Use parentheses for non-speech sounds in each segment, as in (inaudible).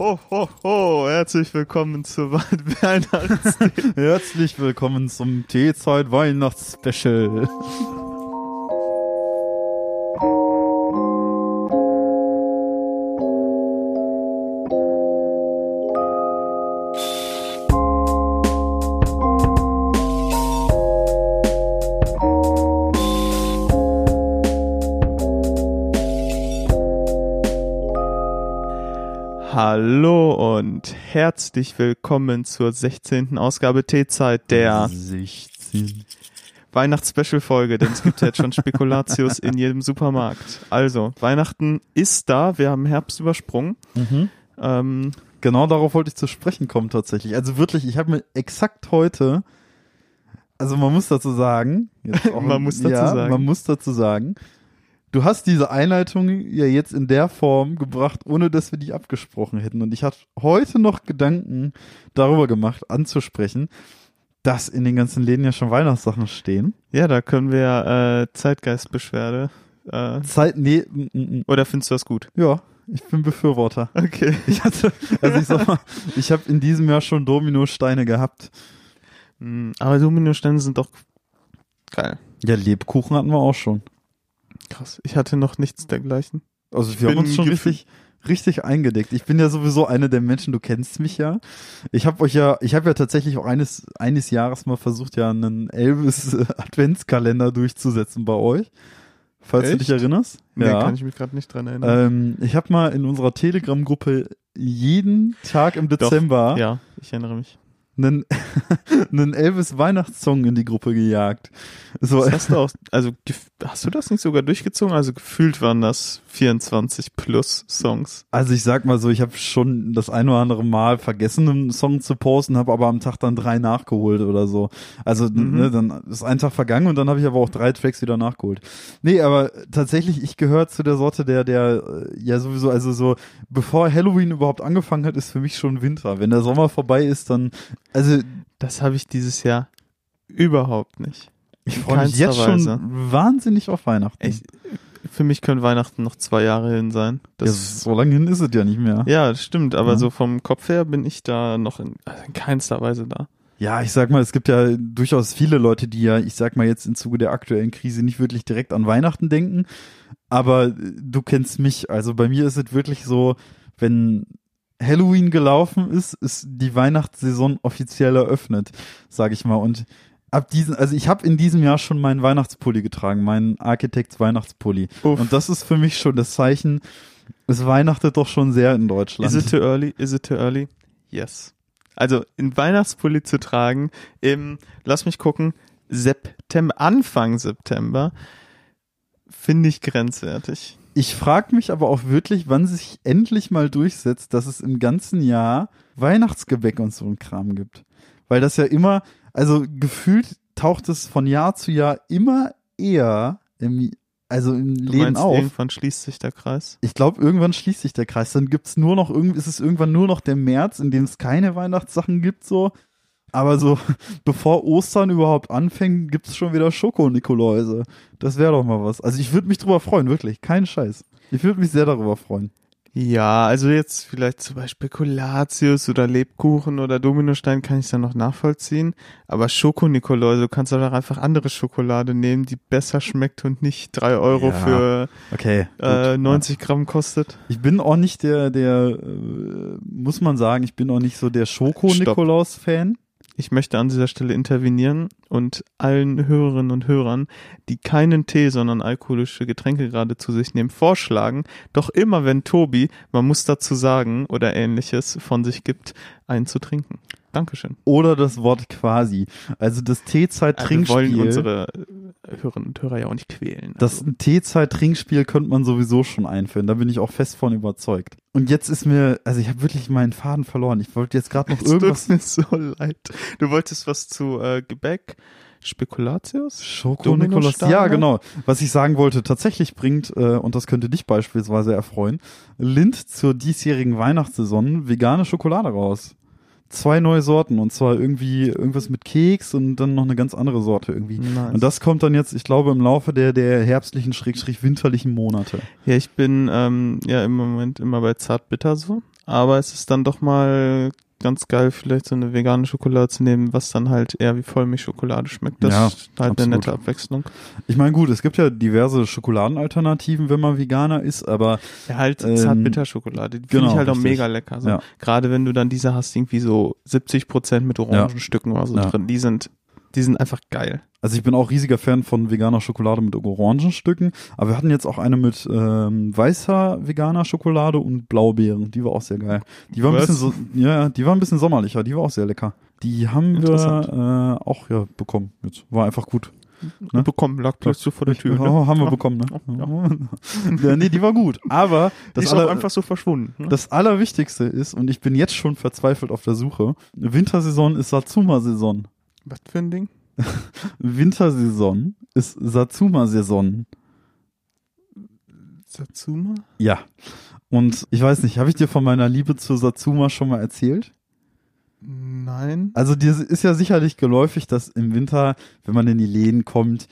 ho, ho, ho. Herzlich willkommen zur (laughs) Weihnachts... Herzlich willkommen zum Teezeit Weihnachtsspecial. Herzlich willkommen zur 16. Ausgabe Teezeit der 16. Weihnachtsspecial-Folge, denn es gibt ja jetzt schon Spekulatius in jedem Supermarkt. Also, Weihnachten ist da, wir haben Herbst übersprungen. Ähm, Genau darauf wollte ich zu sprechen kommen tatsächlich. Also wirklich, ich habe mir exakt heute, also man muss dazu sagen, (laughs) Man muss dazu ja, sagen. man muss dazu sagen, du hast diese Einleitung ja jetzt in der Form gebracht, ohne dass wir die abgesprochen hätten. Und ich hatte heute noch Gedanken darüber gemacht, anzusprechen, dass in den ganzen Läden ja schon Weihnachtssachen stehen. ja, da können wir äh, Zeitgeistbeschwerde. Äh, Zeit, nee, mm, mm. oder findest du das gut? ja, ich bin Befürworter. Okay. Ich hatte, also ich sag mal, ich habe in diesem Jahr schon Dominosteine gehabt. Mm, Aber Dominosteine sind doch geil. Ja, Lebkuchen hatten wir auch schon. Krass. Ich hatte noch nichts dergleichen. Also wir bin haben uns schon richtig, richtig eingedeckt. Ich bin ja sowieso einer der Menschen, du kennst mich ja. Ich habe euch ja, ich habe ja tatsächlich auch eines, eines Jahres mal versucht, ja einen Elvis äh, Adventskalender durchzusetzen bei euch. Falls du Echt? dich erinnerst. Nee, ja. kann ich mich gerade nicht dran erinnern. ähm, ich habe mal in unserer Telegram-Gruppe jeden Tag im Dezember ja, ich erinnere mich. Einen, einen (laughs) Elvis Weihnachtssong in die Gruppe gejagt. So, hast du auch, also hast du das nicht sogar durchgezogen? Also gefühlt waren das 24 plus Songs. Also ich sag mal so, ich habe schon das ein oder andere Mal vergessen, einen Song zu posten, habe aber am Tag dann drei nachgeholt oder so. Also Mhm. ne, dann ist ein Tag vergangen und dann habe ich aber auch drei Tracks wieder nachgeholt. Nee, aber tatsächlich, ich gehöre zu der Sorte, der, der äh, ja sowieso, also so, bevor Halloween überhaupt angefangen hat, ist für mich schon Winter. Wenn der Sommer vorbei ist, dann, also Das habe ich dieses Jahr überhaupt nicht. ich freue mich jetzt schon Weise. wahnsinnig auf Weihnachten. Ich, für mich können Weihnachten noch zwei Jahre hin sein. ja, Das, so lange hin ist es ja nicht mehr. ja, das stimmt, aber Ja. so vom Kopf her bin ich da noch in, also in keinster Weise da. Ja, ich sag mal, es gibt ja durchaus viele Leute, die ja, ich sag mal jetzt im Zuge der aktuellen Krise nicht wirklich direkt an Weihnachten denken. Aber äh, du kennst mich. Also bei mir ist es wirklich so, wenn Halloween gelaufen ist, ist die Weihnachtssaison offiziell eröffnet, sag ich mal. Und ab diesen, also ich habe in diesem Jahr schon meinen Weihnachtspulli getragen, meinen Architects Weihnachtspulli. Uff. Und das ist für mich schon das Zeichen, es weihnachtet doch schon sehr in Deutschland. Is it too early? Is it too early? Yes. Also in Weihnachtspulli zu tragen im, lass mich gucken, September, Anfang September, finde ich grenzwertig. Ich frage mich aber auch wirklich, wann sich endlich mal durchsetzt, dass es im ganzen Jahr Weihnachtsgebäck und so ein Kram gibt. Weil das ja immer, also gefühlt taucht es von Jahr zu Jahr immer eher im, also in Du Läden meinst, auf. irgendwann schließt sich der Kreis? Ich glaube, irgendwann schließt sich der Kreis. Dann gibt's nur noch irgendwie, ist es irgendwann nur noch der März, in dem es keine Weihnachtssachen gibt, so. Aber so, (laughs) bevor Ostern überhaupt anfängt, gibt's schon wieder Schoko-Nikoläuse. Das wäre doch mal was. Also ich würde mich drüber freuen, wirklich. Kein Scheiß. Ich würde mich sehr darüber freuen. Ja, also jetzt vielleicht zum Beispiel Spekulatius oder Lebkuchen oder Dominostein kann ich dann noch nachvollziehen. Aber Schokonikoläuse, du kannst doch einfach andere Schokolade nehmen, die besser schmeckt und nicht drei Euro Ja, für Okay. äh, gut. 90 Gramm kostet. Ich bin auch nicht der, der, äh, muss man sagen, ich bin auch nicht so der Schoko-Nikolaus-Fan. Ich möchte an dieser Stelle intervenieren und allen Hörerinnen und Hörern, die keinen Tee, sondern alkoholische Getränke gerade zu sich nehmen, vorschlagen, doch immer wenn Tobi, man muss dazu sagen, oder ähnliches von sich gibt, einen zu trinken. Dankeschön. Oder das Wort quasi. Also das Also wir wollen unsere äh, Hörerinnen und Hörer ja auch nicht quälen. Das Also, Teezeit-Trinkspiel könnte man sowieso schon einführen. Da bin ich auch fest von überzeugt. Und jetzt ist mir, also ich habe wirklich meinen Faden verloren. Ich wollte jetzt gerade noch (laughs) tut irgendwas. mir so leid. Du wolltest was zu äh, Gebäck, Spekulatius? Schoko-Nikolaus. Dominosteine? Ja, genau. Was ich sagen wollte, tatsächlich bringt, äh, und das könnte dich beispielsweise erfreuen, Lind zur diesjährigen Weihnachtssaison vegane Schokolade raus. Zwei neue Sorten und zwar irgendwie irgendwas mit Keks und dann noch eine ganz andere Sorte irgendwie. Nice. Und das kommt dann jetzt, ich glaube, im Laufe der, der herbstlichen, schrägstrich winterlichen Monate. Ja, ich bin ähm, ja im Moment immer bei Zartbitter so. Aber es ist dann doch mal ganz geil, vielleicht so eine vegane Schokolade zu nehmen, was dann halt eher wie Vollmilchschokolade schmeckt. Das Ja, ist halt absolut. eine nette Abwechslung. Ich meine, gut, es gibt ja diverse Schokoladenalternativen, wenn man Veganer ist, aber Ja, halt Ähm, Zartbitterschokolade. Die finde genau, ich halt auch richtig. mega lecker. So. Ja. Gerade wenn du dann diese hast, irgendwie so 70 Prozent mit Orangenstücken oder so Ja. drin. Die sind, die sind einfach geil. Also ich bin auch riesiger Fan von veganer Schokolade mit Orangenstücken, aber wir hatten jetzt auch eine mit ähm, weißer veganer Schokolade und Blaubeeren, die war auch sehr geil. Die war ein Was? bisschen so, ja, die war ein bisschen sommerlicher, die war auch sehr lecker. Die haben wir äh, auch ja bekommen. Jetzt war einfach gut. Ne? Bekommen, lag plötzlich so vor der Tür. Ja, Ne? haben wir Ja. bekommen, Ja. ne? (laughs) Ja, nee, die war gut. Aber Die das, ist auch aller, einfach so verschwunden. Ne? das Allerwichtigste ist, und ich bin jetzt schon verzweifelt auf der Suche, Wintersaison ist Satsuma-Saison. Was für ein Ding? (laughs) Wintersaison ist Satsuma-Saison. Satsuma? Ja. Und ich weiß nicht, habe ich dir von meiner Liebe zu Satsuma schon mal erzählt? Nein. Also dir ist ja sicherlich geläufig, dass im Winter, wenn man in die Läden kommt,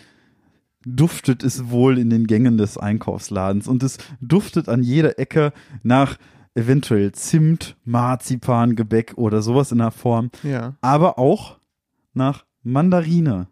duftet es wohl in den Gängen des Einkaufsladens und es duftet an jeder Ecke nach eventuell Zimt, Marzipan, Gebäck oder sowas in der Form, Ja. aber auch nach Mandarine.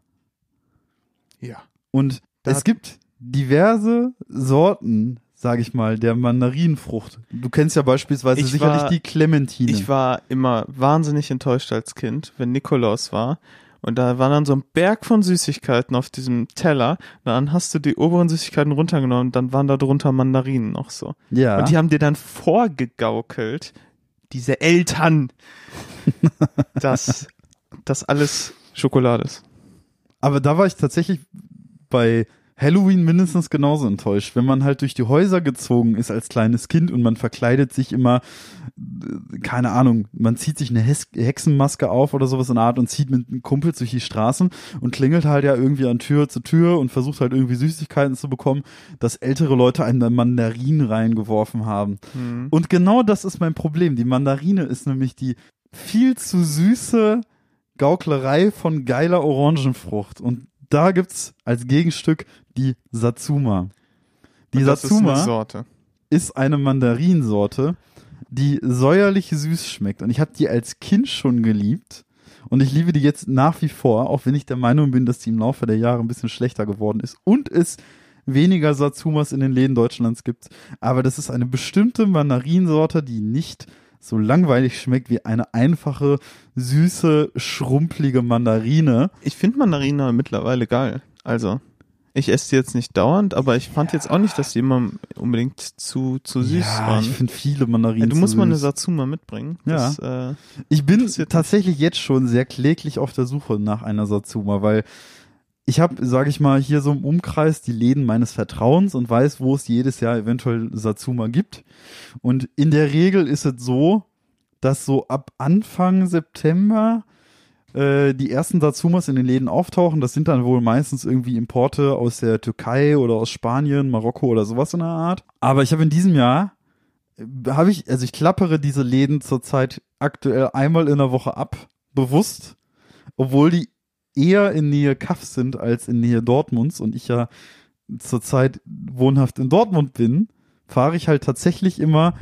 Ja. Und Da- es gibt diverse Sorten, sage ich mal, der Mandarinenfrucht. Du kennst ja beispielsweise Ich sicherlich war- die Clementine. Ich war immer wahnsinnig enttäuscht als Kind, wenn Nikolaus war. Und da war dann so ein Berg von Süßigkeiten auf diesem Teller. Dann hast du die oberen Süßigkeiten runtergenommen, dann waren da drunter Mandarinen noch so. ja. Und die haben dir dann vorgegaukelt, diese Eltern, (laughs) dass das alles Schokolade ist. Aber da war ich tatsächlich bei Halloween mindestens genauso enttäuscht. Wenn man halt durch die Häuser gezogen ist als kleines Kind und man verkleidet sich immer, äh, keine Ahnung, man zieht sich eine Hexenmaske auf oder sowas in der Art und zieht mit einem Kumpel durch die Straßen und klingelt halt ja irgendwie an Tür zu Tür und versucht halt irgendwie Süßigkeiten zu bekommen, dass ältere Leute einem dann Mandarinen reingeworfen haben. Hm. Und genau das ist mein Problem. Die Mandarine ist nämlich die viel zu süße Gauklerei von geiler Orangenfrucht. Und da gibt's als Gegenstück die Satsuma. Die Und das ist Satsuma eine ist, Sorte. eine Mandarinsorte, die säuerlich süß schmeckt. Und ich habe die als Kind schon geliebt. Und ich liebe die jetzt nach wie vor, auch wenn ich der Meinung bin, dass die im Laufe der Jahre ein bisschen schlechter geworden ist. Und es weniger Satsumas in den Läden Deutschlands gibt. Aber das ist eine bestimmte Mandarinsorte, die nicht so langweilig schmeckt wie eine einfache, süße, schrumpelige Mandarine. Ich finde Mandarinen mittlerweile geil. Also, ich esse die jetzt nicht dauernd, aber ich fand jetzt auch nicht, dass die immer unbedingt zu, zu süß ja, waren. ich finde viele Ja, Mandarinen. du musst zu mal eine süß. Satsuma mitbringen. Ja. Das, äh, Ich bin tatsächlich jetzt schon sehr kläglich auf der Suche nach einer Satsuma, weil ich habe, sage ich mal, hier so im Umkreis die Läden meines Vertrauens und weiß, wo es jedes Jahr eventuell Satsuma gibt. Und in der Regel ist es so, dass so ab Anfang September äh, die ersten Satsumas in den Läden auftauchen. Das sind dann wohl meistens irgendwie Importe aus der Türkei oder aus Spanien, Marokko oder sowas in der Art. Aber ich habe in diesem Jahr habe ich, also ich klappere diese Läden zurzeit aktuell einmal in der Woche ab, bewusst, obwohl die eher in Nähe Kaff sind als in Nähe Dortmunds und ich ja zurzeit wohnhaft in Dortmund bin, fahre ich halt tatsächlich immer,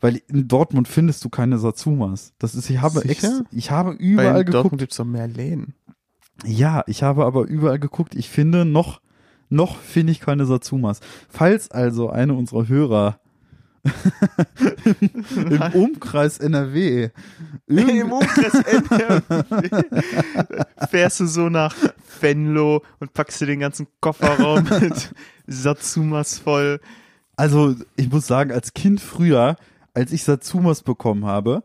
weil in Dortmund findest du keine Satsumas. Das ist, ich habe extra, ich habe weil überall in geguckt. Dortmund gibt's doch mehr Läden. Ja, ich habe aber überall geguckt. Ich finde noch, noch finde ich keine Satsumas. Falls also eine unserer Hörer (laughs) im Umkreis NRW irgend- Im Umkreis NRW (laughs) fährst du so nach Venlo und packst dir den ganzen Kofferraum (laughs) mit Satsumas voll. also ich muss sagen, als Kind früher, als ich Satsumas bekommen habe,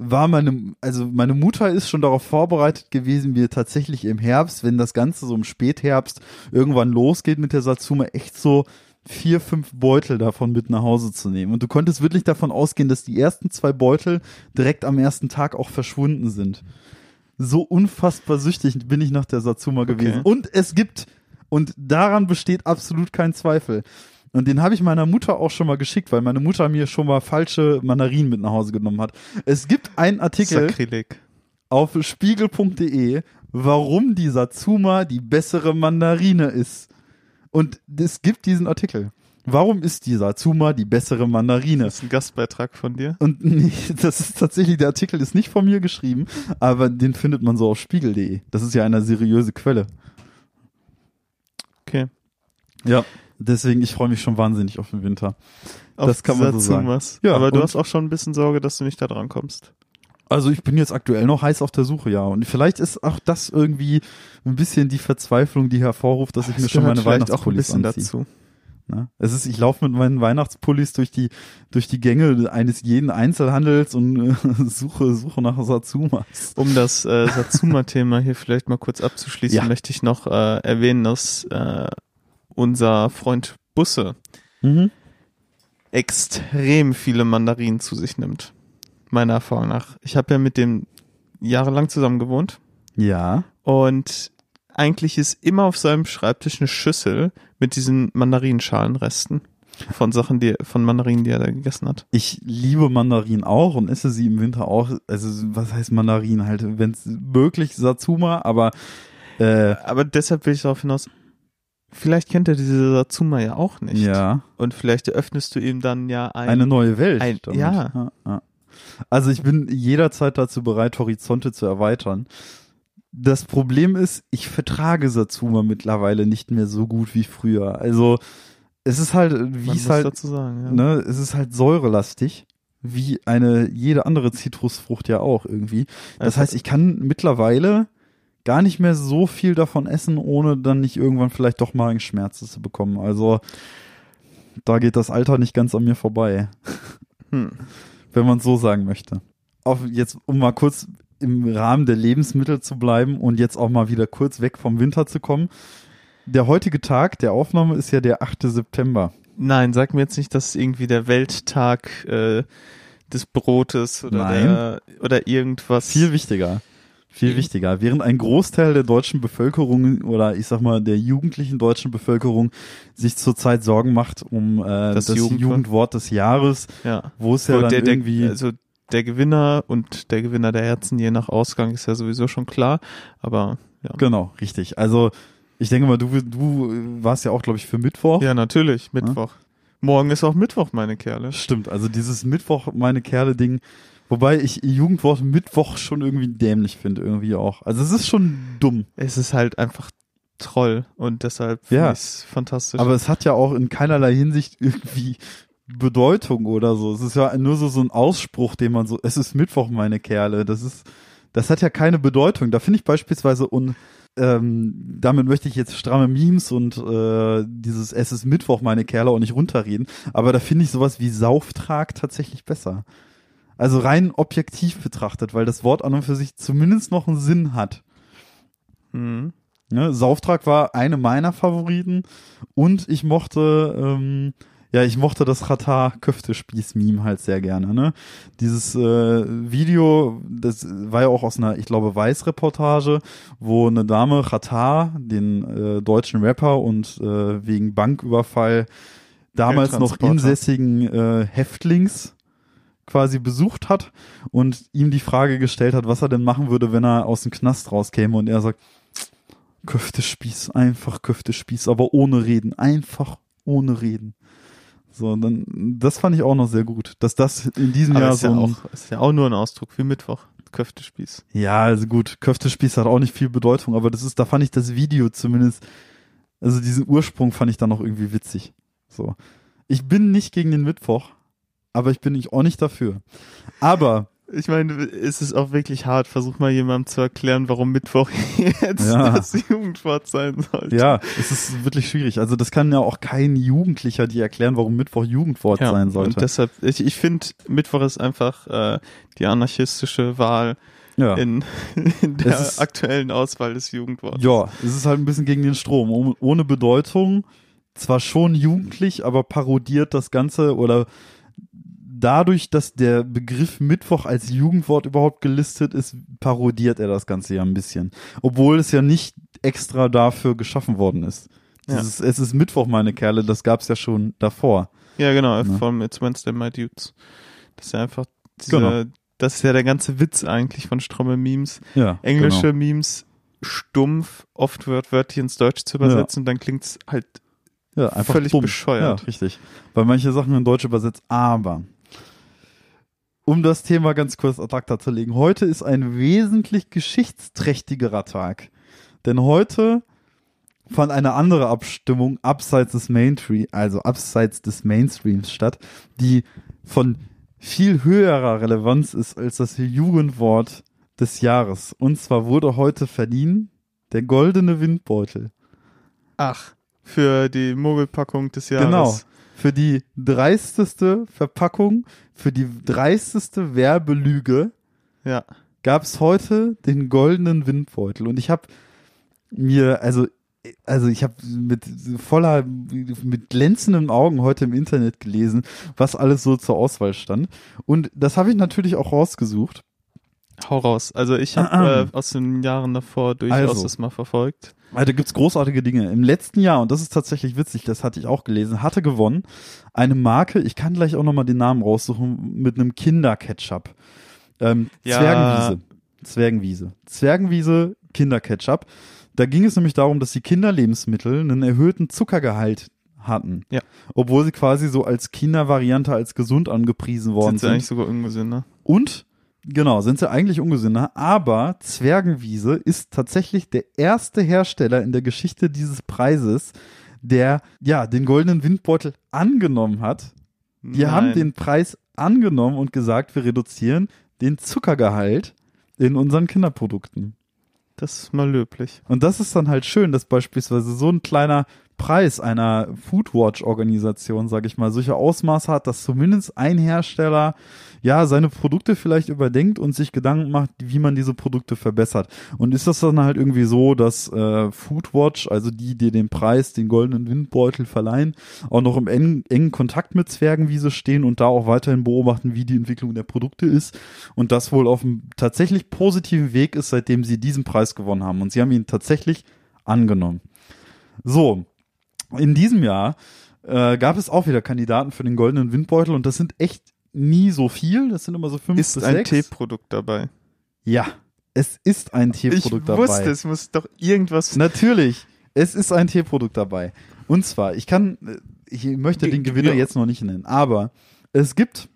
war meine, also meine Mutter ist schon darauf vorbereitet gewesen, mir tatsächlich im Herbst, wenn das Ganze so im Spätherbst irgendwann losgeht mit der Satsuma, echt so vier, fünf Beutel davon mit nach Hause zu nehmen. Und du konntest wirklich davon ausgehen, dass die ersten zwei Beutel direkt am ersten Tag auch verschwunden sind. So unfassbar süchtig bin ich nach der Satsuma gewesen. Und es gibt, und daran besteht absolut kein Zweifel. Und den habe ich meiner Mutter auch schon mal geschickt, weil meine Mutter mir schon mal falsche Mandarinen mit nach Hause genommen hat. Es gibt einen Artikel Sakrileg. auf spiegel.de, warum die Satsuma die bessere Mandarine ist. Und es gibt diesen Artikel. Warum ist die Satsuma die bessere Mandarine? Das ist ein Gastbeitrag von dir. Und (laughs) nee, das ist tatsächlich, der Artikel ist nicht von mir geschrieben, aber den findet man so auf spiegel.de. Das ist ja eine seriöse Quelle. Okay. Ja, deswegen, ich freue mich schon wahnsinnig auf den Winter. Auf Das kann man so sagen. Ja, Aber du hast auch schon ein bisschen Sorge, dass du nicht da dran kommst. Also ich bin jetzt aktuell noch heiß auf der Suche, ja. Und vielleicht ist auch das irgendwie ein bisschen die Verzweiflung, die hervorruft, dass ich Das mir schon meine Weihnachtspullis anziehe. dazu. Ne? Es ist, ich laufe mit meinen Weihnachtspullis durch die durch die Gänge eines jeden Einzelhandels und äh, (laughs) suche suche nach Satsumas. Um das äh, Satsuma-Thema hier vielleicht mal kurz abzuschließen, Ja. möchte ich noch äh, erwähnen, dass äh, unser Freund Busse Mhm. extrem viele Mandarinen zu sich nimmt. Meiner Erfahrung nach. Ich habe ja mit dem jahrelang zusammen gewohnt Ja. und eigentlich ist immer auf seinem Schreibtisch eine Schüssel mit diesen Mandarinenschalenresten von Sachen, die von Mandarinen, die er da gegessen hat. Ich liebe Mandarinen auch und esse sie im Winter auch. Also was heißt Mandarinen halt, wenn es möglich Satsuma, aber äh, Aber deshalb will ich darauf hinaus, vielleicht kennt er diese Satsuma ja auch nicht. ja, Und vielleicht eröffnest du ihm dann ja ein, eine neue Welt. ein- ja, ja. Also ich bin jederzeit dazu bereit, Horizonte zu erweitern. Das Problem ist, ich vertrage Satsuma mittlerweile nicht mehr so gut wie früher. Also es ist halt, wie es halt, sagen. Ja. ne, es ist halt säurelastig, wie eine jede andere Zitrusfrucht ja auch irgendwie. Das Also- heißt, ich kann mittlerweile gar nicht mehr so viel davon essen, ohne dann nicht irgendwann vielleicht doch Magenschmerzen zu bekommen. Also da geht das Alter nicht ganz an mir vorbei, Hm. Wenn man so sagen möchte. Auf jetzt, um mal kurz im Rahmen der Lebensmittel zu bleiben und jetzt auch mal wieder kurz weg vom Winter zu kommen. Der heutige Tag der Aufnahme ist ja der 8. September. Nein, sag mir jetzt nicht, dass es irgendwie der Welttag äh, des Brotes oder der, oder irgendwas. Viel wichtiger. Viel wichtiger. Während ein Großteil der deutschen Bevölkerung oder ich sag mal der jugendlichen deutschen Bevölkerung sich zurzeit Sorgen macht um äh, Das das, Jugendwort. Jugendwort des Jahres, ja. wo es ja Wo dann der, der, irgendwie also der Gewinner und der Gewinner der Herzen je nach Ausgang ist ja sowieso schon klar. Aber ja. genau richtig. Also ich denke mal, du du warst ja auch glaube ich für Mittwoch. Ja, natürlich, Mittwoch. Morgen ist auch Mittwoch, meine Kerle. Stimmt. Also dieses Mittwoch meine Kerle Ding. Wobei ich Jugendwort Mittwoch schon irgendwie dämlich finde irgendwie auch. Also es ist schon dumm. Es ist halt einfach Troll und deshalb Ja. ich's fantastisch. Aber es hat ja auch in keinerlei Hinsicht irgendwie Bedeutung oder so. Es ist ja nur so, so ein Ausspruch, den man so, es ist Mittwoch, meine Kerle. Das ist, das hat ja keine Bedeutung. Da finde ich beispielsweise und ähm, damit möchte ich jetzt stramme Memes und äh, dieses Es ist Mittwoch, meine Kerle auch nicht runterreden. Aber da finde ich sowas wie Sauftrag tatsächlich besser. Also rein objektiv betrachtet, weil das Wort an und für sich zumindest noch einen Sinn hat. Mhm. Ne, Sauftrag war eine meiner Favoriten und ich mochte, ähm, ja, ich mochte das Chata Köftespieß-Meme halt sehr gerne. Ne? Dieses äh, Video, das war ja auch aus einer, ich glaube, Weiß-Reportage, wo eine Dame Chata, den äh, deutschen Rapper und äh, wegen Banküberfall damals noch insässigen äh, Häftlings quasi besucht hat und ihm die Frage gestellt hat, was er denn machen würde, wenn er aus dem Knast rauskäme und er sagt, Köftespieß, einfach Köftespieß, aber ohne Reden, einfach ohne Reden. So, dann, das fand ich auch noch sehr gut, dass das in diesem Aber Jahr ist so ja, auch, ist ja auch nur ein Ausdruck wie Mittwoch. Köftespieß. ja, also gut, Köftespieß hat auch nicht viel Bedeutung, aber das ist, da fand ich das Video zumindest, also diesen Ursprung fand ich dann noch irgendwie witzig. So. Ich bin nicht gegen den Mittwoch, aber ich bin nicht auch nicht dafür. Aber Ich meine, es ist auch wirklich hart. Versuch mal jemandem zu erklären, warum Mittwoch (laughs) jetzt Ja. das Jugendwort sein sollte. Ja, es ist wirklich schwierig. Also das kann ja auch kein Jugendlicher dir erklären, warum Mittwoch Jugendwort Ja, sein sollte. Und deshalb, ich, ich finde, Mittwoch ist einfach äh, die anarchistische Wahl ja. in, (laughs) in der ist- aktuellen Auswahl des Jugendwortes. ja, es ist halt ein bisschen gegen den Strom. Oh- Ohne Bedeutung, zwar schon jugendlich, aber parodiert das Ganze oder dadurch, dass der Begriff Mittwoch als Jugendwort überhaupt gelistet ist, parodiert er das Ganze ja ein bisschen. Obwohl es ja nicht extra dafür geschaffen worden ist. Ja. Dieses, Es ist Mittwoch, meine Kerle, das gab's ja schon davor. Ja, genau, Ne? vom It's Wednesday, My Dudes. Das ist ja einfach diese, Genau. das ist ja der ganze Witz eigentlich von Stromme Memes. Ja, Englische genau. Memes stumpf, oft wörtlich ins Deutsche zu übersetzen und dann klingt's halt Ja, einfach Völlig dumm. bescheuert. Ja, richtig. Weil manche Sachen in Deutsch übersetzt, aber um das Thema ganz kurz ad acta zu legen, heute ist ein wesentlich geschichtsträchtigerer Tag. Denn heute fand eine andere Abstimmung abseits des Mainstream, also abseits des Mainstreams statt, die von viel höherer Relevanz ist als das Jugendwort des Jahres. Und zwar wurde heute verliehen der goldene Windbeutel. Ach, für die Mogelpackung des Jahres. Genau. Für die dreisteste Verpackung, für die dreisteste Werbelüge Ja. gab es heute den goldenen Windbeutel. Und ich habe mir, also, also ich habe mit voller, mit glänzenden Augen heute im Internet gelesen, was alles so zur Auswahl stand. Und das habe ich natürlich auch rausgesucht. Hau raus. Also ich habe äh, aus den Jahren davor durchaus Also. das mal verfolgt. Also gibt's großartige Dinge. Im letzten Jahr, und das ist tatsächlich witzig, das hatte ich auch gelesen, hatte gewonnen eine Marke, ich kann gleich auch nochmal den Namen raussuchen, mit einem Kinderketchup. Ähm, Ja. Zwergenwiese. Zwergenwiese. Zwergenwiese Kinderketchup. Da ging es nämlich darum, dass die Kinderlebensmittel einen erhöhten Zuckergehalt hatten. Ja. Obwohl sie quasi so als Kindervariante als gesund angepriesen worden Sind sie sind. eigentlich sogar ungesünder? Und genau, sind sie eigentlich ungesünder, aber Zwergenwiese ist tatsächlich der erste Hersteller in der Geschichte dieses Preises, der ja den goldenen Windbeutel angenommen hat. Die Nein. haben den Preis angenommen und gesagt, wir reduzieren den Zuckergehalt in unseren Kinderprodukten. Das ist mal löblich. Und das ist dann halt schön, dass beispielsweise so ein kleiner Preis einer Foodwatch-Organisation, sage ich mal, solche Ausmaße hat, dass zumindest ein Hersteller ja seine Produkte vielleicht überdenkt und sich Gedanken macht, wie man diese Produkte verbessert. Und ist das dann halt irgendwie so, dass äh, Foodwatch, also die, die den Preis, den goldenen Windbeutel verleihen, auch noch im engen, engen Kontakt mit Zwergenwiese stehen und da auch weiterhin beobachten, wie die Entwicklung der Produkte ist und das wohl auf einem tatsächlich positiven Weg ist, seitdem sie diesen Preis gewonnen haben. Und sie haben ihn tatsächlich angenommen. So, in diesem Jahr äh, gab es auch wieder Kandidaten für den goldenen Windbeutel und das sind echt nie so viel. Das sind immer so fünf Ist bis ein sechs. Teeprodukt dabei? Ja, es ist ein Ich Teeprodukt wusste, dabei. es muss doch irgendwas. Natürlich, es ist ein Teeprodukt dabei. Und zwar, ich kann, ich möchte den Ge- Gewinner jetzt noch nicht nennen, aber es gibt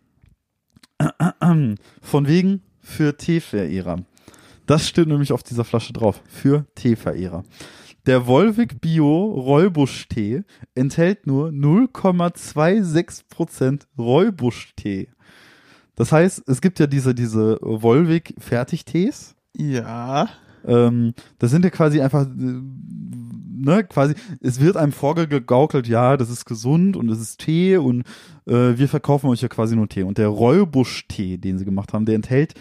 (clears throat) von wegen für Teeverehrer. Das steht nämlich auf dieser Flasche drauf. Für Teeverehrer. Der Wolwig Bio Räubusch-Tee enthält nur 0,26% Räubusch-Tee. Das heißt, es gibt ja diese, diese Wolwig Fertigtees. Ja. Ähm, das sind ja quasi einfach, ne, quasi, es wird einem vorgegaukelt, ja, das ist gesund und es ist Tee und äh, wir verkaufen euch ja quasi nur Tee. Und der Räubusch-Tee, den sie gemacht haben, der enthält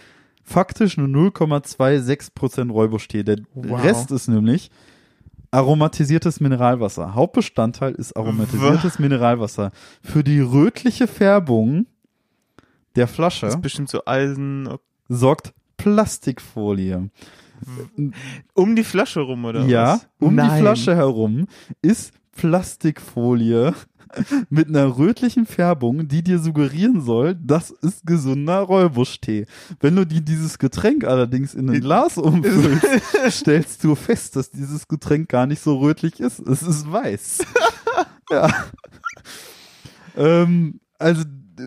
faktisch nur 0,26% Räubusch-Tee. Der Wow. Rest ist nämlich aromatisiertes Mineralwasser. Hauptbestandteil ist aromatisiertes Mineralwasser. Für die rötliche Färbung der Flasche Das ist bestimmt so Eisen sorgt Plastikfolie. um die Flasche rum, oder Ja, was? um Nein. die Flasche herum ist Plastikfolie (laughs) mit einer rötlichen Färbung, die dir suggerieren soll, das ist gesunder Räubusch-Tee. Wenn du dir dieses Getränk allerdings in ein Glas (laughs) umfüllst, stellst du fest, dass dieses Getränk gar nicht so rötlich ist. Es ist weiß. (laughs) ja. Ähm, also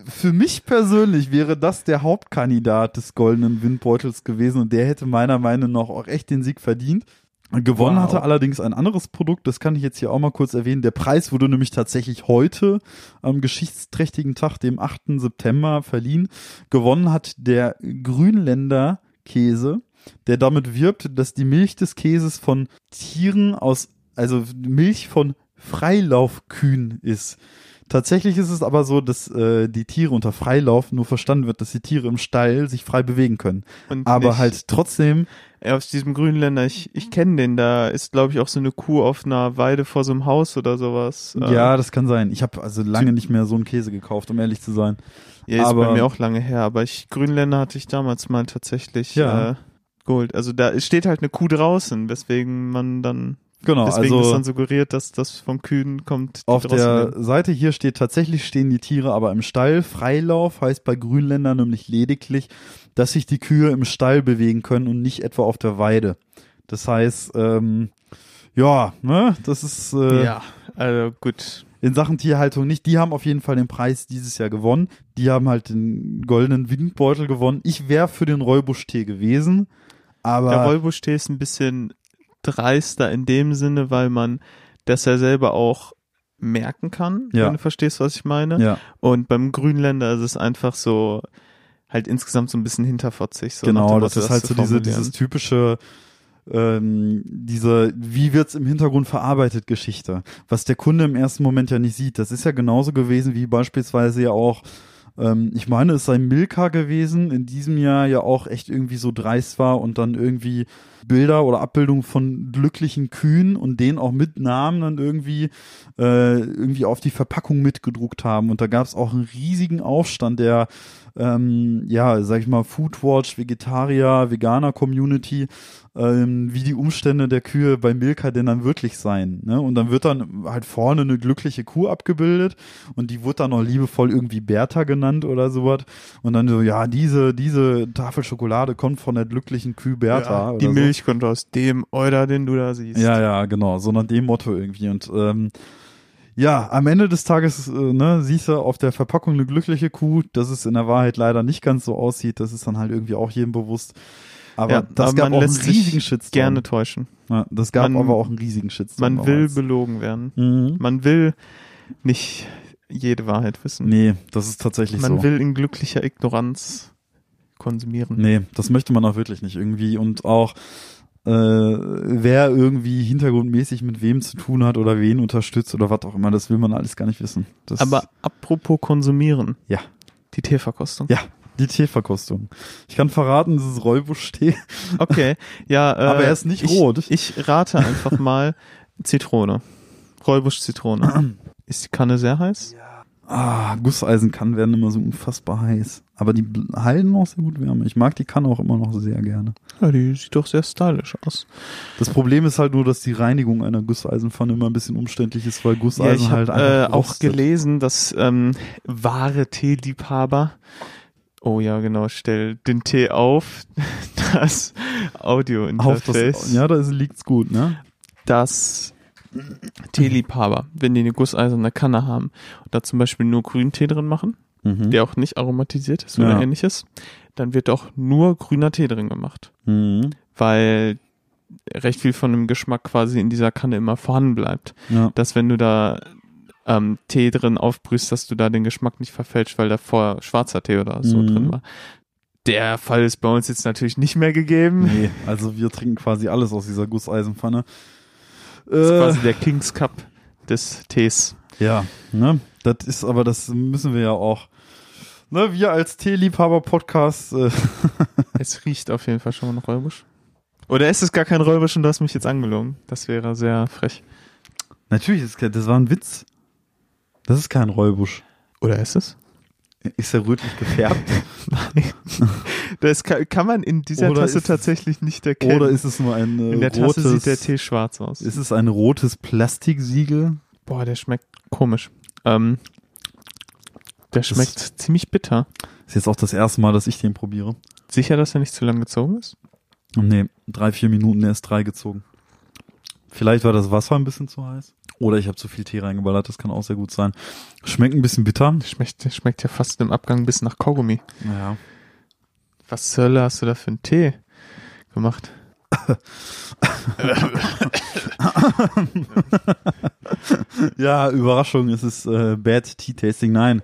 für mich persönlich wäre das der Hauptkandidat des goldenen Windbeutels gewesen und der hätte meiner Meinung nach auch echt den Sieg verdient. Gewonnen Wow. hatte allerdings ein anderes Produkt, das kann ich jetzt hier auch mal kurz erwähnen. Der Preis wurde nämlich tatsächlich heute am geschichtsträchtigen Tag, dem 8. September, verliehen. Gewonnen hat der Grünländer Käse, der damit wirbt, dass die Milch des Käses von Tieren aus, also Milch von Freilaufkühen ist. Tatsächlich ist es aber so, dass äh, die Tiere unter Freilauf nur verstanden wird, dass die Tiere im Stall sich frei bewegen können. Und Aber nicht, halt trotzdem Ja, aus diesem Grünländer, ich, ich kenne den, da ist, glaube ich, auch so eine Kuh auf einer Weide vor so einem Haus oder sowas. Äh, Ja, das kann sein. Ich habe also lange nicht mehr so einen Käse gekauft, um ehrlich zu sein. ja ist aber- bei mir auch lange her, aber ich, Grünländer hatte ich damals mal tatsächlich Ja. äh, geholt. Also da steht halt eine Kuh draußen, weswegen man dann, Genau, deswegen ist also dann suggeriert, dass das vom Kühen kommt. die auf der. Seite hier steht tatsächlich stehen die Tiere aber im Stall. Freilauf heißt bei Grünländern nämlich lediglich, dass sich die Kühe im Stall bewegen können und nicht etwa auf der Weide. Das heißt, ähm, ja, ne, das ist äh, Ja, also gut. in Sachen Tierhaltung nicht. Die haben auf jeden Fall den Preis dieses Jahr gewonnen. Die haben halt den goldenen Windbeutel gewonnen. Ich wäre für den Räubusch-Tee gewesen, aber Der Rollbusch-Tee ist ein bisschen dreister in dem Sinne, weil man das ja selber auch merken kann, Ja. wenn du verstehst, was ich meine. ja, Und beim Grünländer ist es einfach so, halt insgesamt so ein bisschen hinterfotzig. So genau, das Motto, ist halt so diese, dieses typische ähm, diese, wie wird's im Hintergrund verarbeitet Geschichte, was der Kunde im ersten Moment ja nicht sieht. Das ist ja genauso gewesen wie beispielsweise ja auch, ähm, ich meine, es sei Milka gewesen, in diesem Jahr ja auch echt irgendwie so dreist war und dann irgendwie Bilder oder Abbildungen von glücklichen Kühen und denen auch mit Namen dann irgendwie äh, irgendwie auf die Verpackung mitgedruckt haben. Und da gab es auch einen riesigen Aufstand der ähm, ja, sag ich mal, Foodwatch, Vegetarier, Veganer Community, ähm, wie die Umstände der Kühe bei Milka denn dann wirklich sein. Ne? Und dann wird dann halt vorne eine glückliche Kuh abgebildet und die wird dann noch liebevoll irgendwie Bertha genannt oder sowas. Und dann so, ja, diese, diese Tafel Schokolade kommt von der glücklichen Kühe Bertha. ja, die so. Milch kommt aus dem Euler, den du da siehst. Ja, ja, genau, so nach dem Motto irgendwie. Und ähm, ja, am Ende des Tages äh, ne, siehst du auf der Verpackung eine glückliche Kuh, dass es in der Wahrheit leider nicht ganz so aussieht. Das ist dann halt irgendwie auch jedem bewusst. Aber Ja, das aber gab man auch einen lässt sich riesigen Shitstorm. Gerne täuschen. Ja, das gab man- aber auch einen riesigen Shitstorm. Man will damals. belogen werden. Mhm. Man will nicht jede Wahrheit wissen. Nee, das ist tatsächlich man so. will in glücklicher Ignoranz konsumieren. Nee, das möchte man auch wirklich nicht irgendwie. Und auch äh, wer irgendwie hintergrundmäßig mit wem zu tun hat oder wen unterstützt oder was auch immer, das will man alles gar nicht wissen. Das, Aber apropos konsumieren. Ja. Die Teeverkostung. Ja, die Teeverkostung. Ich kann verraten, das ist Räubusch-Tee, Okay. Ja, äh, (laughs) aber er ist nicht ich, rot. Ich rate einfach mal Zitrone. Räubusch Zitrone. Ist die Kanne sehr heiß? Ah, Gusseisenkannen werden immer so unfassbar heiß. Aber die halten auch sehr gut Wärme. Ich mag die Kanne auch immer noch sehr gerne. Ja, die sieht doch sehr stylisch aus. Das Problem ist halt nur, dass die Reinigung einer Gusseisenpfanne immer ein bisschen umständlich ist, weil Gusseisen Ja, ich halt habe einfach äh, auch gelesen, dass ähm, wahre Teeliebhaber Oh ja, genau, stell den Tee auf, (laughs) das Audio-Interface. das, ja, da ist- liegt's gut, ne? dass Teeliebhaber, wenn die eine gusseiserne Kanne haben und da zum Beispiel nur Grüntee drin machen, Mhm. der auch nicht aromatisiert ist oder Ja. ähnliches, dann wird auch nur grüner Tee drin gemacht, Mhm. weil recht viel von dem Geschmack quasi in dieser Kanne immer vorhanden bleibt. Ja. Dass wenn du da ähm, Tee drin aufbrühst, dass du da den Geschmack nicht verfälscht, weil da vorher schwarzer Tee oder so Mhm. drin war. Der Fall ist bei uns jetzt natürlich nicht mehr gegeben. Nee, also wir trinken quasi alles aus dieser Gusseisenpfanne. Das ist Äh, quasi der Kings Cup des Tees. Ja, ne? Das ist aber, das müssen wir ja auch. Ne, wir als Teeliebhaber-Podcast, äh, (laughs) Es riecht auf jeden Fall schon mal nach Räubusch. Oder ist es gar kein Räubusch und du hast mich jetzt angelogen? Das wäre sehr frech. natürlich, das war ein Witz. Das ist kein Räubusch. Oder ist es? Ist er rötlich gefärbt? Nein. (laughs) Das kann, kann man in dieser Oder Tasse ist tatsächlich nicht erkennen. Oder ist es nur ein äh, in der rotes, Tasse sieht der Tee schwarz aus. Ist es ein rotes Plastiksiegel? Boah, der schmeckt komisch. Ähm, der schmeckt ziemlich bitter. Ist jetzt auch das erste Mal, dass ich den probiere. Sicher, dass er nicht zu lang gezogen ist? Nee, drei, vier Minuten erst drei gezogen. Vielleicht war das Wasser ein bisschen zu heiß. Oder ich habe zu viel Tee reingeballert, das kann auch sehr gut sein. Schmeckt ein bisschen bitter. Schmeckt, schmeckt ja fast im Abgang bis nach Kaugummi. Ja. Was zur Hölle hast du da für einen Tee gemacht? Ja, Überraschung, es ist äh, Bad Tea Tasting. Nein.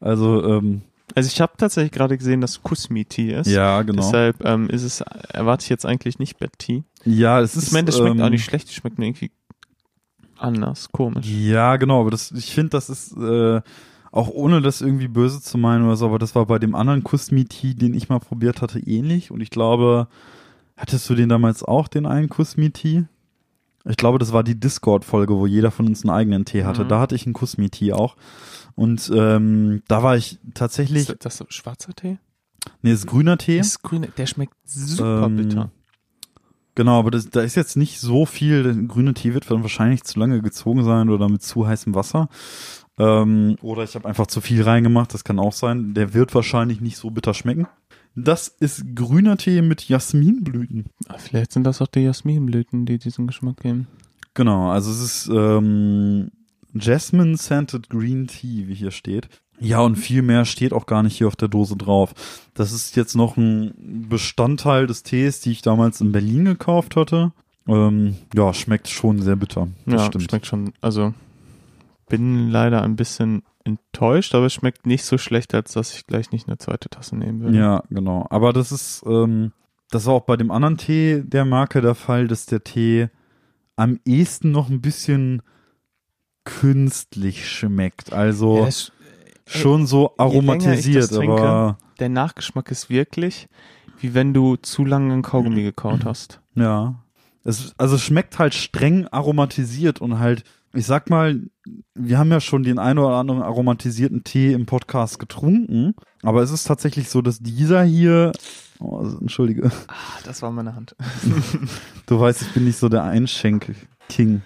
Also, ähm, Also ich habe tatsächlich gerade gesehen, dass Kusmi-Tee ist. ja, genau. Deshalb ähm, ist es, erwarte ich jetzt eigentlich nicht Bad Tea. ja, es ist. Ich meine, das schmeckt ähm, auch nicht schlecht, die schmeckt nur irgendwie anders, komisch. Ja, genau, aber das, ich finde, das ist äh, auch ohne das irgendwie böse zu meinen oder so, aber das war bei dem anderen Kusmi Tea, den ich mal probiert hatte, ähnlich. Und ich glaube, hattest du den damals auch, den einen Kusmi Tea? Ich glaube, das war die Discord-Folge, wo jeder von uns einen eigenen Tee hatte. Mhm. Da hatte ich einen Kusmi Tea auch. Und ähm, da war ich tatsächlich, Ist das schwarzer Tee? nee, ist grüner Tee. Ist grün, der schmeckt super Ähm, bitter. Genau, aber das, da ist jetzt nicht so viel. Der grüne Tee wird dann wahrscheinlich zu lange gezogen sein oder mit zu heißem Wasser. Ähm, oder ich habe einfach zu viel reingemacht, das kann auch sein. Der wird wahrscheinlich nicht so bitter schmecken. Das ist grüner Tee mit Jasminblüten. Ah, Vielleicht sind das auch die Jasminblüten, die diesen Geschmack geben. Genau, also es ist ähm, Jasmine Scented Green Tea, wie hier steht. Ja, und viel mehr steht auch gar nicht hier auf der Dose drauf. Das ist jetzt noch ein Bestandteil des Tees, die ich damals in Berlin gekauft hatte. Ähm, ja, schmeckt schon sehr bitter. Das ja, stimmt. schmeckt schon, also bin leider ein bisschen enttäuscht, aber es schmeckt nicht so schlecht, als dass ich gleich nicht eine zweite Tasse nehmen würde. Ja, genau. Aber das ist, ähm, das war auch bei dem anderen Tee der Marke der Fall, dass der Tee am ehesten noch ein bisschen künstlich schmeckt. Also Ja, das- schon so aromatisiert, trinke, aber der Nachgeschmack ist wirklich, wie wenn du zu lange ein Kaugummi gekaut hast. ja. Es, also es schmeckt halt streng aromatisiert und halt, ich sag mal, wir haben ja schon den einen oder anderen aromatisierten Tee im Podcast getrunken, aber es ist tatsächlich so, dass dieser hier, oh, also, entschuldige, Ah, das war meine Hand. (laughs) du weißt, ich bin nicht so der Einschenk-King.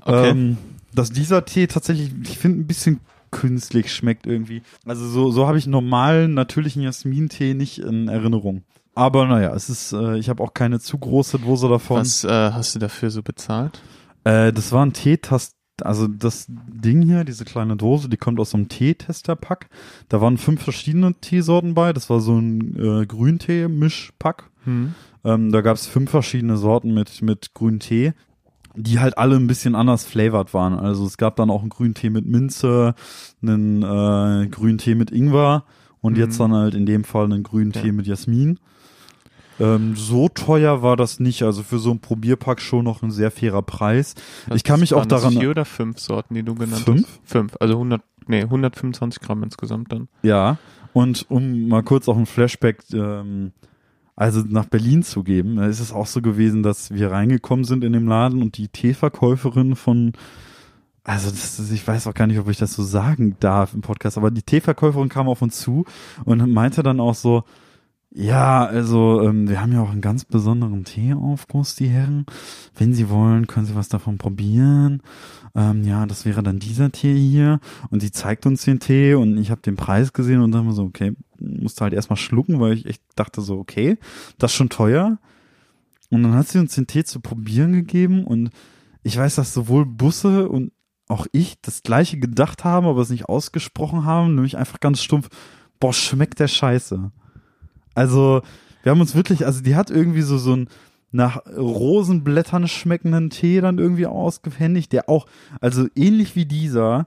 Okay. Ähm, dass dieser Tee tatsächlich, ich finde, ein bisschen künstlich schmeckt irgendwie. Also so, so habe ich normalen, natürlichen Jasmin-Tee nicht in Erinnerung. Aber naja, es ist, äh, ich habe auch keine zu große Dose davon. Was äh, hast du dafür so bezahlt? Äh, das war ein Teetast, also das Ding hier, diese kleine Dose, die kommt aus so einem Teetester-Pack. Da waren fünf verschiedene Teesorten bei. Das war so ein äh, Grüntee-Mischpack. Hm. Ähm, da gab es fünf verschiedene Sorten mit, mit grünen Tee, die halt alle ein bisschen anders flavored waren. Also es gab dann auch einen grünen Tee mit Minze, einen äh, grünen Tee mit Ingwer und Mhm. jetzt dann halt in dem Fall einen grünen Ja. Tee mit Jasmin. Ähm, so teuer war das nicht. Also für so ein Probierpack schon noch ein sehr fairer Preis. Ich kann mich auch das daran- Vier oder fünf Sorten, die du genannt Fünf? hast? Fünf. Also 100, nee, 125 Gramm insgesamt dann. Ja. Und um mal kurz auch ein Flashback ähm, also nach Berlin zu geben, da ist es auch so gewesen, dass wir reingekommen sind in dem Laden und die Teeverkäuferin von also das, ich weiß auch gar nicht, ob ich das so sagen darf im Podcast, aber die Teeverkäuferin kam auf uns zu und meinte dann auch so, ja, also ähm, wir haben ja auch einen ganz besonderen Teeaufguss, die Herren. Wenn Sie wollen, können Sie was davon probieren. Ähm, ja, das wäre dann dieser Tee hier. Und sie zeigt uns den Tee und ich habe den Preis gesehen und dann war so, okay, musste halt erstmal schlucken, weil ich echt dachte so, okay, das ist schon teuer. Und dann hat sie uns den Tee zu probieren gegeben und ich weiß, dass sowohl Busse und auch ich das gleiche gedacht haben, aber es nicht ausgesprochen haben, nämlich einfach ganz stumpf, boah, schmeckt der Scheiße. Also, wir haben uns wirklich, also die hat irgendwie so, so ein nach Rosenblättern schmeckenden Tee dann irgendwie ausgehändigt, der auch, also ähnlich wie dieser,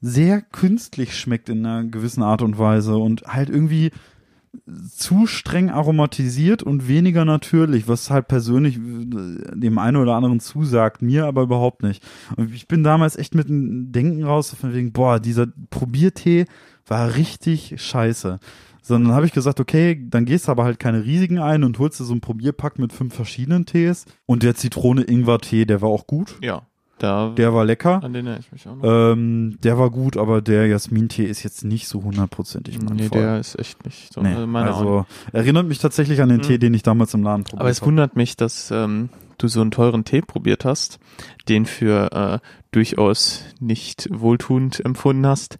sehr künstlich schmeckt in einer gewissen Art und Weise und halt irgendwie zu streng aromatisiert und weniger natürlich, was halt persönlich äh, dem einen oder anderen zusagt, mir aber überhaupt nicht. Und ich bin damals echt mit dem Denken raus, von wegen, boah, dieser Probiertee war richtig scheiße. Sondern habe ich gesagt, okay, dann gehst du aber halt keine riesigen ein und holst dir so einen Probierpack mit fünf verschiedenen Tees. Und der Zitrone-Ingwer-Tee, der war auch gut. Ja. Da, Der war lecker. an den erinnere ich mich auch noch. Ähm, der war gut, aber der Jasmin-Tee ist jetzt nicht so hundertprozentig mein nee, Fall. der ist echt nicht so. Nee, also nicht. also erinnert mich tatsächlich an den Mhm. Tee, den ich damals im Laden probiert Aber es habe. wundert mich, dass ähm, du so einen teuren Tee probiert hast, den für äh, durchaus nicht wohltuend empfunden hast.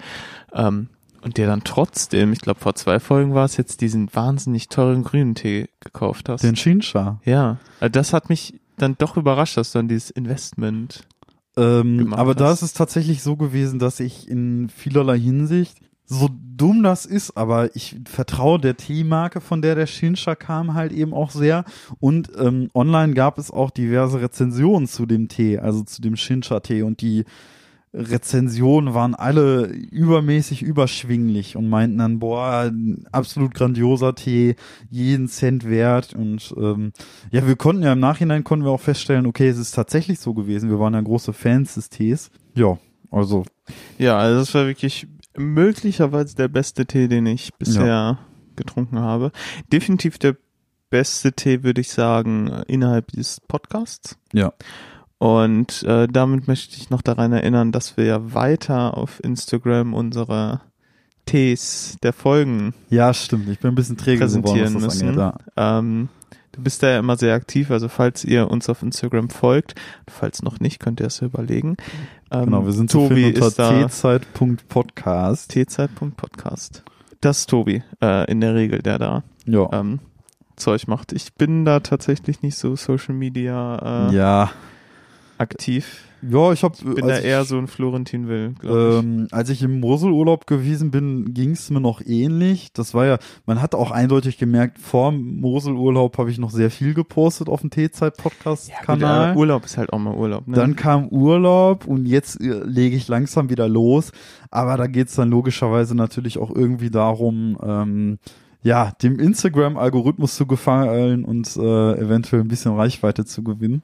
Ähm, und der dann trotzdem, ich glaube vor zwei Folgen war es jetzt, diesen wahnsinnig teuren grünen Tee gekauft hast. Den Shinsha. ja, also das hat mich dann doch überrascht, dass du dann dieses Investment. Ähm, aber da hast. ist es tatsächlich so gewesen, dass ich in vielerlei Hinsicht, so dumm das ist, aber ich vertraue der Teemarke, von der der Shinsha kam, halt eben auch sehr. Und ähm, online gab es auch diverse Rezensionen zu dem Tee, also zu dem Shinsha-Tee. Und die Rezensionen waren alle übermäßig überschwinglich und meinten dann, boah, absolut grandioser Tee, jeden Cent wert. Und ähm, ja, wir konnten ja im Nachhinein konnten wir auch feststellen, okay, es ist tatsächlich so gewesen. Wir waren ja große Fans des Tees. Ja, also Ja, also das war wirklich möglicherweise der beste Tee, den ich bisher getrunken habe. Definitiv der beste Tee, würde ich sagen, innerhalb dieses Podcasts. Ja. Und äh, damit möchte ich noch daran erinnern, dass wir ja weiter auf Instagram unsere Tees der Folgen ja, stimmt. Ich bin ein bisschen träge geworden, präsentieren das müssen. angeht. Ja. Ähm, du bist da ja immer sehr aktiv, also falls ihr uns auf Instagram folgt, falls noch nicht, könnt ihr es überlegen. Ähm, Genau, wir sind zu Tobi finden unter tzeit.podcast. tzeit.podcast. Das ist Tobi, äh, in der Regel, der da Ja. ähm, Zeug macht. Ich bin da tatsächlich nicht so Social Media. Äh, ja. Aktiv. Ja, ich habe Bin da eher so ein Florentin Will, glaube ich. Ähm, als ich im Moselurlaub gewesen bin, ging es mir noch ähnlich. Das war ja, man hat auch eindeutig gemerkt, vor Moselurlaub habe ich noch sehr viel gepostet auf dem T-Zeit-Podcast-Kanal. Ja, gut, Urlaub ist halt auch mal Urlaub. Ne? Dann kam Urlaub und jetzt äh, lege ich langsam wieder los. Aber da geht's dann logischerweise natürlich auch irgendwie darum, ähm, ja, dem Instagram-Algorithmus zu gefallen und äh, eventuell ein bisschen Reichweite zu gewinnen.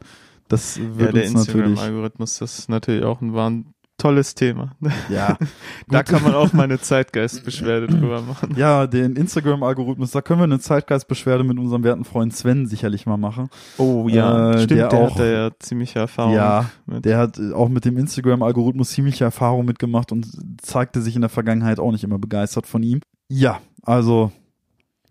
Das ja, wird der uns natürlich. Instagram-Algorithmus, das ist natürlich auch ein, war ein tolles Thema. Ja, (laughs) Da kann man auch mal eine Zeitgeistbeschwerde (clears throat) drüber machen. Ja, den Instagram-Algorithmus, da können wir eine Zeitgeistbeschwerde mit unserem werten Freund Sven sicherlich mal machen. Oh ja, Äh, stimmt, der der, auch- hat da ja ziemliche Erfahrung. Ja, mit. Der hat auch mit dem Instagram-Algorithmus ziemliche Erfahrung mitgemacht und zeigte sich in der Vergangenheit auch nicht immer begeistert von ihm. Ja, also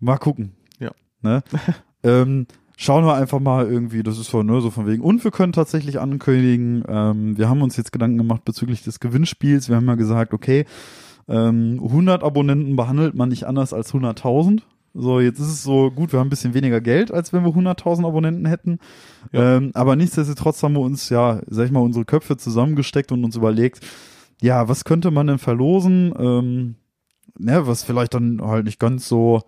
mal gucken. Ja. Ne? (laughs) ähm, schauen wir einfach mal irgendwie, das ist so, ne, so von wegen. Und wir können tatsächlich ankündigen, ähm, wir haben uns jetzt Gedanken gemacht bezüglich des Gewinnspiels. Wir haben ja gesagt, okay, ähm, 100 Abonnenten behandelt man nicht anders als 100.000. So, jetzt ist es so gut, wir haben ein bisschen weniger Geld, als wenn wir 100.000 Abonnenten hätten. Ja. Ähm, aber nichtsdestotrotz haben wir uns ja, sag ich mal, unsere Köpfe zusammengesteckt und uns überlegt, ja, was könnte man denn verlosen, ähm, ne, was vielleicht dann halt nicht ganz so,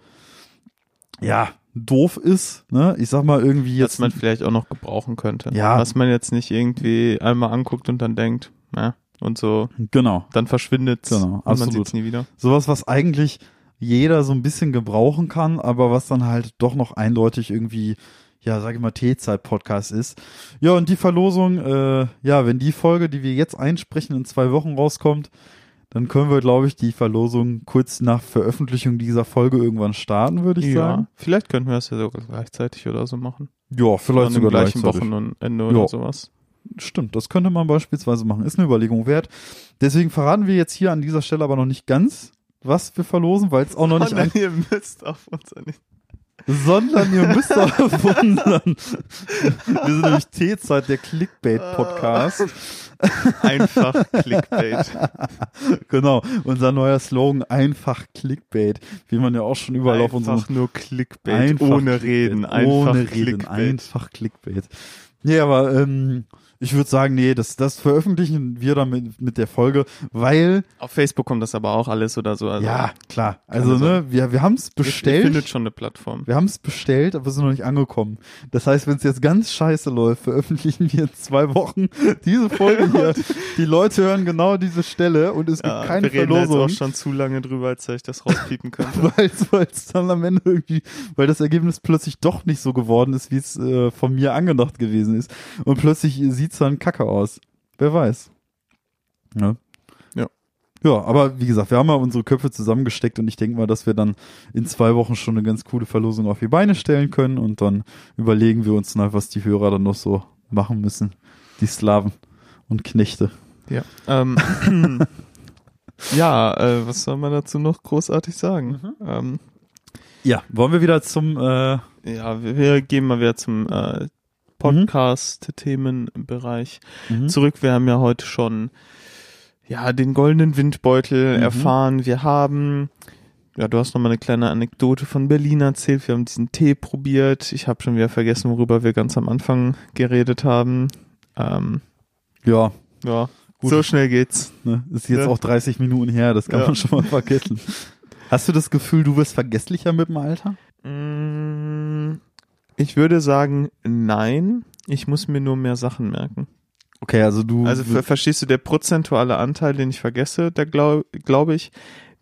ja, doof ist, ne? Ich sag mal irgendwie was jetzt, man vielleicht auch noch gebrauchen könnte. Ja. Was man jetzt nicht irgendwie einmal anguckt und dann denkt, na, und so, genau, dann verschwindet Genau, und man absolut. sieht es nie wieder. sowas, was eigentlich jeder so ein bisschen gebrauchen kann, aber was dann halt doch noch eindeutig irgendwie, ja, sag ich mal, T-Zeit-Podcast ist. Ja, und die Verlosung, äh, ja, wenn die Folge, die wir jetzt einsprechen, in zwei Wochen rauskommt, dann können wir, glaube ich, die Verlosung kurz nach Veröffentlichung dieser Folge irgendwann starten, würde ich ja, sagen. vielleicht könnten wir es ja sogar gleichzeitig oder so machen. Ja, vielleicht sogar gleichen gleichzeitig. Wochenende Ja. oder sowas. Stimmt, das könnte man beispielsweise machen. Ist eine Überlegung wert. Deswegen verraten wir jetzt hier an dieser Stelle aber noch nicht ganz, was wir verlosen, weil es auch noch nicht nein, ihr müsst auf uns nicht. sondern ihr müsst (laughs) auch wundern. Wir sind nämlich T-Zeit, der Clickbait-Podcast. Einfach Clickbait. (laughs) Genau, unser neuer Slogan, einfach Clickbait, wie man ja auch schon überall auf unseren Einfach nur Clickbait, Einfach ohne Clickbait, Reden, einfach ohne Reden, Clickbait. einfach Clickbait. Nee, aber ähm, ich würde sagen, nee, das, das veröffentlichen wir dann mit, mit der Folge, weil, Auf Facebook kommt das aber auch alles oder so. Also ja, klar, also ne, wir, wir haben es ihr- Ihr bestellt. findet schon eine Plattform. Wir haben es bestellt, aber sind noch nicht angekommen. Das heißt, wenn es jetzt ganz scheiße läuft, veröffentlichen wir in zwei Wochen (laughs) diese Folge hier. (laughs) Die Leute hören genau diese Stelle und es Ja, gibt keine wir reden jetzt Verlosung, auch schon zu lange drüber, als ich das rauspiepen (laughs) könnte. weil es dann am Ende irgendwie, weil das Ergebnis plötzlich doch nicht so geworden ist, wie es äh, von mir angedacht gewesen ist. Und plötzlich sieht's dann kacke aus. Wer weiß. Ja. Ja. Ja, aber wie gesagt, wir haben ja unsere Köpfe zusammengesteckt und ich denke mal, dass wir dann in zwei Wochen schon eine ganz coole Verlosung auf die Beine stellen können und dann überlegen wir uns mal, was die Hörer dann noch so machen müssen. Die Slaven und Knechte. Ja. Ähm, (clears throat) ja, äh, was soll man dazu noch großartig sagen? Mhm. Ähm, Ja, wollen wir wieder zum äh, ja, wir, wir gehen mal wieder zum äh, Podcast-Themenbereich mhm. zurück. Wir haben ja heute schon ja den goldenen Windbeutel Mhm. erfahren. Wir haben ja, du hast noch mal eine kleine Anekdote von Berlin erzählt. Wir haben diesen Tee probiert. Ich habe schon wieder vergessen, worüber wir ganz am Anfang geredet haben. Ähm, Ja, ja, Gut. so schnell geht's. ne, ist jetzt Ja. auch 30 Minuten her, das kann Ja. man schon mal vergessen. Hast du das Gefühl, du wirst vergesslicher mit dem Alter? Mm, Ich würde sagen, nein. Ich muss mir nur mehr Sachen merken. Okay, also du Also ver verstehst du, der prozentuale Anteil, den ich vergesse, der glaube glaub ich,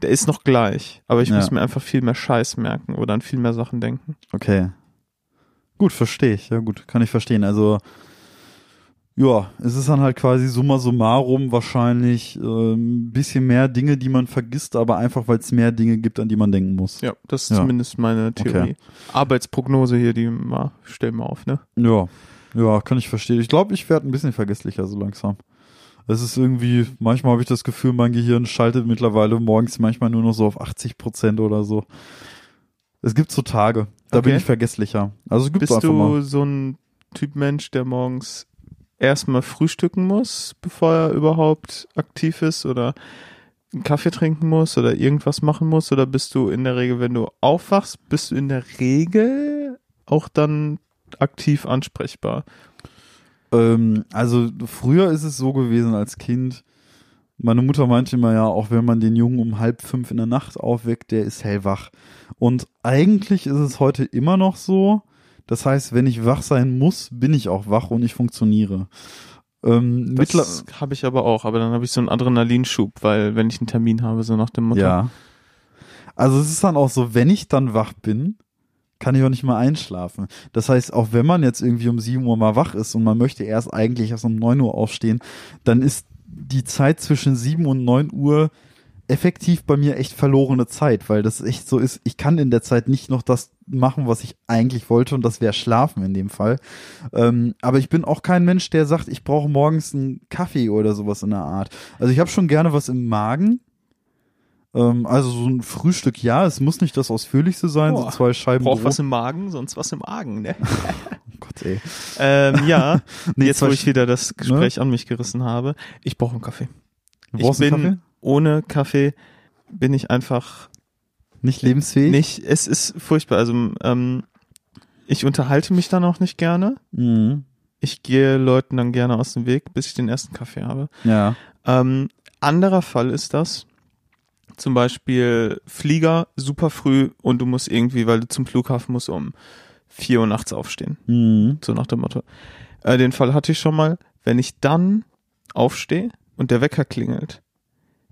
der ist noch gleich. Aber ich Ja. muss mir einfach viel mehr Scheiß merken oder an viel mehr Sachen denken. Okay. Gut, verstehe ich. Ja, gut, kann ich verstehen. Also, ja, es ist dann halt quasi summa summarum wahrscheinlich ein ähm, bisschen mehr Dinge, die man vergisst, aber einfach, weil es mehr Dinge gibt, an die man denken muss. Ja, das ist Ja. zumindest meine Theorie. Okay. Arbeitsprognose hier, die mal, stell mal auf, ne? Ja, ja, kann ich verstehen. Ich glaube, ich werde ein bisschen vergesslicher so langsam. Es ist irgendwie, manchmal habe ich das Gefühl, mein Gehirn schaltet mittlerweile morgens manchmal nur noch so auf 80 Prozent oder so. Es gibt so Tage, da bin Okay. ich vergesslicher. Also es gibt Bist einfach du mal. so ein Typ Mensch, der morgens erstmal frühstücken muss, bevor er überhaupt aktiv ist oder einen Kaffee trinken muss oder irgendwas machen muss? Oder bist du in der Regel, wenn du aufwachst, bist du in der Regel auch dann aktiv ansprechbar? Ähm, also früher ist es so gewesen als Kind. Meine Mutter meinte immer ja, auch wenn man den Jungen um halb fünf in der Nacht aufweckt, der ist hellwach. Und eigentlich ist es heute immer noch so. Das heißt, wenn ich wach sein muss, bin ich auch wach und ich funktioniere. Ähm, Das habe ich aber auch, aber dann habe ich so einen Adrenalinschub, weil wenn ich einen Termin habe, so nach dem Motto. Ja. Also es ist dann auch so, wenn ich dann wach bin, kann ich auch nicht mal einschlafen. Das heißt, auch wenn man jetzt irgendwie um 7 Uhr mal wach ist und man möchte erst eigentlich erst um 9 Uhr aufstehen, dann ist die Zeit zwischen 7 und 9 Uhr effektiv bei mir echt verlorene Zeit, weil das echt so ist, ich kann in der Zeit nicht noch das machen, was ich eigentlich wollte und das wäre schlafen in dem Fall. Ähm, aber ich bin auch kein Mensch, der sagt, ich brauche morgens einen Kaffee oder sowas in der Art. Also ich habe schon gerne was im Magen, ähm, also so ein Frühstück, ja, es muss nicht das ausführlichste sein, so Boah, zwei Scheiben Braucht was im Magen, sonst was im Argen, ne? (laughs) oh Gott, ey. ähm, ja, (laughs) Nee, jetzt wo ich wieder das Gespräch an mich gerissen habe, ich brauche einen Kaffee. Du Ich brauchst bin einen Kaffee? Ohne Kaffee bin ich einfach Nicht lebensfähig? nicht, es ist furchtbar. Also ähm, ich unterhalte mich dann auch nicht gerne. Mhm. Ich gehe Leuten dann gerne aus dem Weg, bis ich den ersten Kaffee habe. Ja. Ähm, anderer Fall ist das, zum Beispiel Flieger super früh und du musst irgendwie, weil du zum Flughafen musst, um vier Uhr nachts aufstehen. Mhm. So nach dem Motto. Äh, den Fall hatte ich schon mal. Wenn ich dann aufstehe und der Wecker klingelt,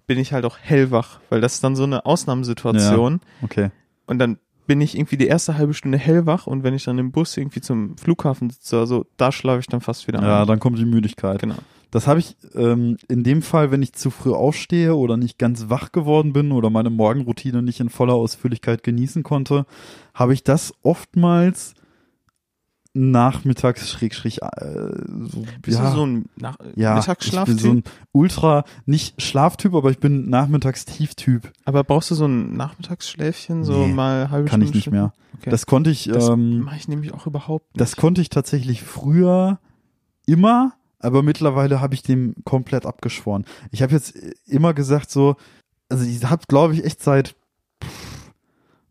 bin ich halt auch hellwach, weil das ist dann so eine Ausnahmesituation. Okay. Und dann bin ich irgendwie die erste halbe Stunde hellwach und wenn ich dann im Bus irgendwie zum Flughafen sitze, also da schlafe ich dann fast wieder Ja, ein. dann kommt die Müdigkeit. Genau. Das habe ich ähm, in dem Fall, wenn ich zu früh aufstehe oder nicht ganz wach geworden bin oder meine Morgenroutine nicht in voller Ausführlichkeit genießen konnte, habe ich das oftmals nachmittags schrägstrich äh, so, Bist ja, du so ein Nach ja, Mittagsschlaftyp? ich bin so ein ultra nicht Schlaftyp, aber ich bin Nachmittagstieftyp. Aber brauchst du so ein Nachmittagsschläfchen, so Nee, mal halbe Kann ich Stunde? nicht mehr. Okay. Das konnte ich Das ähm, mache ich nämlich auch überhaupt nicht. Das konnte ich tatsächlich früher immer, aber mittlerweile habe ich dem komplett abgeschworen. Ich habe jetzt immer gesagt so, also ich habe glaube ich echt seit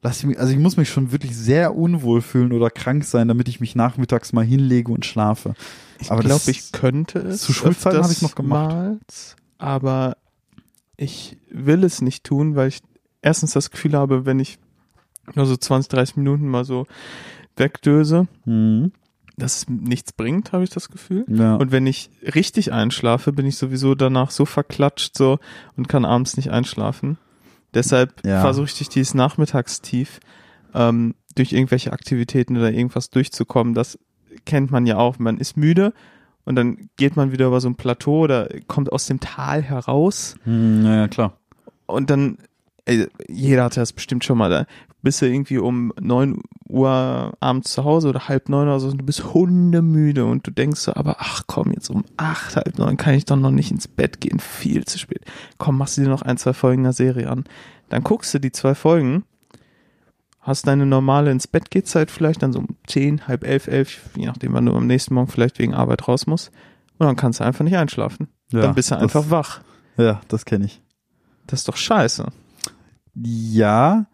lass ich mich, also ich muss mich schon wirklich sehr unwohl fühlen oder krank sein, damit ich mich nachmittags mal hinlege und schlafe. Ich glaube, ich könnte es. zu Schulzeiten habe ich's noch gemacht. Mal, aber ich will es nicht tun, weil ich erstens das Gefühl habe, wenn ich nur so 20, 30 Minuten mal so wegdöse, Mhm. dass es nichts bringt, habe ich das Gefühl. Ja. Und wenn ich richtig einschlafe, bin ich sowieso danach so verklatscht so und kann abends nicht einschlafen. Deshalb Ja. versuche ich dieses Nachmittagstief ähm, durch irgendwelche Aktivitäten oder irgendwas durchzukommen. Das kennt man ja auch. Man ist müde und dann geht man wieder über so ein Plateau oder kommt aus dem Tal heraus Hm, ja, ja, klar. und dann, ey, jeder hatte das bestimmt schon mal, da bist du irgendwie um neun Uhr abends zu Hause oder halb neun oder so und du bist hundemüde und du denkst so, aber ach komm, jetzt um acht, halb neun kann ich doch noch nicht ins Bett gehen, viel zu spät. Komm, machst du dir noch ein, zwei Folgen der Serie an. Dann guckst du die zwei Folgen, hast deine normale ins Bett geht Zeit vielleicht dann so um zehn, halb elf, elf, je nachdem, wann du am nächsten Morgen vielleicht wegen Arbeit raus musst. Und dann kannst du einfach nicht einschlafen. Ja, dann bist du das- einfach wach. Ja, das kenne ich. Das ist doch scheiße. Ja,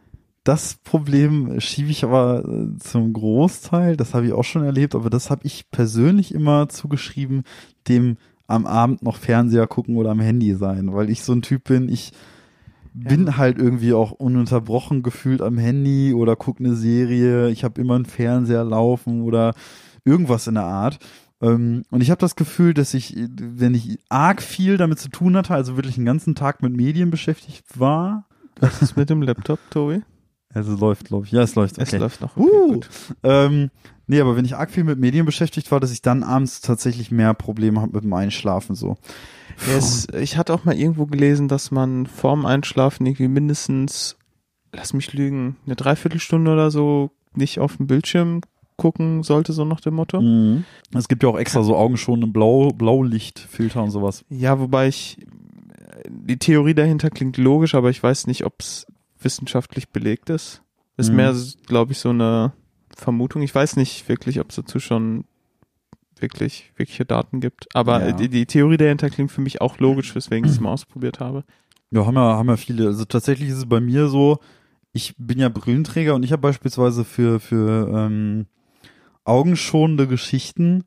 das Problem schiebe ich aber äh, zum Großteil, das habe ich auch schon erlebt, aber das habe ich persönlich immer zugeschrieben, dem am Abend noch Fernseher gucken oder am Handy sein, weil ich so ein Typ bin, ich bin halt irgendwie auch ununterbrochen gefühlt am Handy oder gucke eine Serie, ich habe immer einen Fernseher laufen oder irgendwas in der Art. Ähm, und ich habe das Gefühl, dass ich, wenn ich arg viel damit zu tun hatte, also wirklich den ganzen Tag mit Medien beschäftigt war, Was ist mit dem Laptop, Tobi? Also läuft, glaube ich. Ja, es läuft. Es Okay. läuft noch. Okay, Uh, gut. ähm, nee, aber wenn ich arg viel mit Medien beschäftigt war, dass ich dann abends tatsächlich mehr Probleme habe mit dem Einschlafen so. Ja, es, ich hatte auch mal irgendwo gelesen, dass man vorm Einschlafen irgendwie mindestens, lass mich lügen, eine Dreiviertelstunde oder so nicht auf dem Bildschirm gucken sollte, so nach dem Motto. Mhm. Es gibt ja auch extra so augenschonende Blau, Blaulichtfilter und sowas. Ja, wobei ich, die Theorie dahinter klingt logisch, aber ich weiß nicht, ob es wissenschaftlich belegt ist. Ist Mhm. mehr, glaube ich, so eine Vermutung. Ich weiß nicht wirklich, ob es dazu schon wirklich wirkliche Daten gibt. Aber Ja. die, die Theorie dahinter klingt für mich auch logisch, weswegen ich es mal ausprobiert habe. Ja, haben ja, haben ja viele. Also tatsächlich ist es bei mir so, ich bin ja Brillenträger und ich habe beispielsweise für, für ähm, augenschonende Geschichten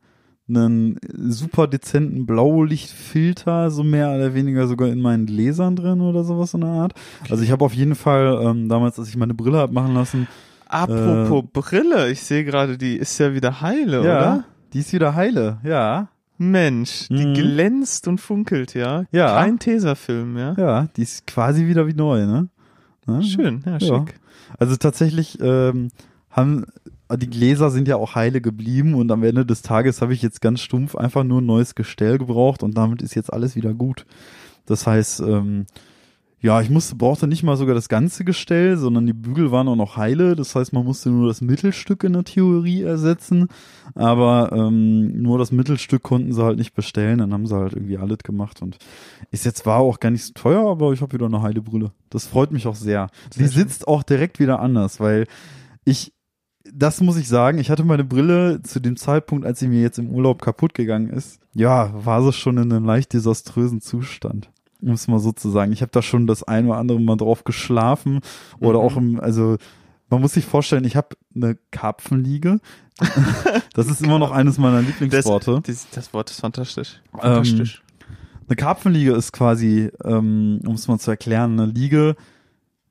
einen super dezenten Blaulichtfilter, so mehr oder weniger sogar in meinen Gläsern drin oder sowas in der Art. Also ich habe auf jeden Fall ähm, damals, als ich meine Brille hab machen lassen, Apropos Brille, ich sehe gerade, die ist ja wieder heile, ja, oder? die ist wieder heile, ja. Mensch, die Mhm. glänzt und funkelt, ja. Ja. Kein Tesafilm, ja. Ja, die ist quasi wieder wie neu, ne? Ne? Schön, ja, Ja. schick. Also tatsächlich ähm, haben die Gläser sind ja auch heile geblieben und am Ende des Tages habe ich jetzt ganz stumpf einfach nur ein neues Gestell gebraucht und damit ist jetzt alles wieder gut. Das heißt, ähm, ja, ich musste, brauchte nicht mal sogar das ganze Gestell, sondern die Bügel waren auch noch heile. Das heißt, man musste nur das Mittelstück in der Theorie ersetzen. Aber ähm, nur das Mittelstück konnten sie halt nicht bestellen. Dann haben sie halt irgendwie alles gemacht. Und ist jetzt war auch gar nicht so teuer, aber ich habe wieder eine heile Brille. Das freut mich auch sehr. Schön. sitzt auch direkt wieder anders, weil ich, das muss ich sagen, ich hatte meine Brille zu dem Zeitpunkt, als sie mir jetzt im Urlaub kaputt gegangen ist. Ja, war sie schon in einem leicht desaströsen Zustand. Um es mal so zu sagen. Ich habe da schon das ein oder andere Mal drauf geschlafen oder Mhm. auch im, also man muss sich vorstellen, ich habe eine Karpfenliege. (laughs) das ist immer noch eines meiner Das, Lieblingsworte. das, das Wort ist fantastisch. Ähm, Fantastisch. Eine Karpfenliege ist quasi, ähm, um es mal zu erklären, eine Liege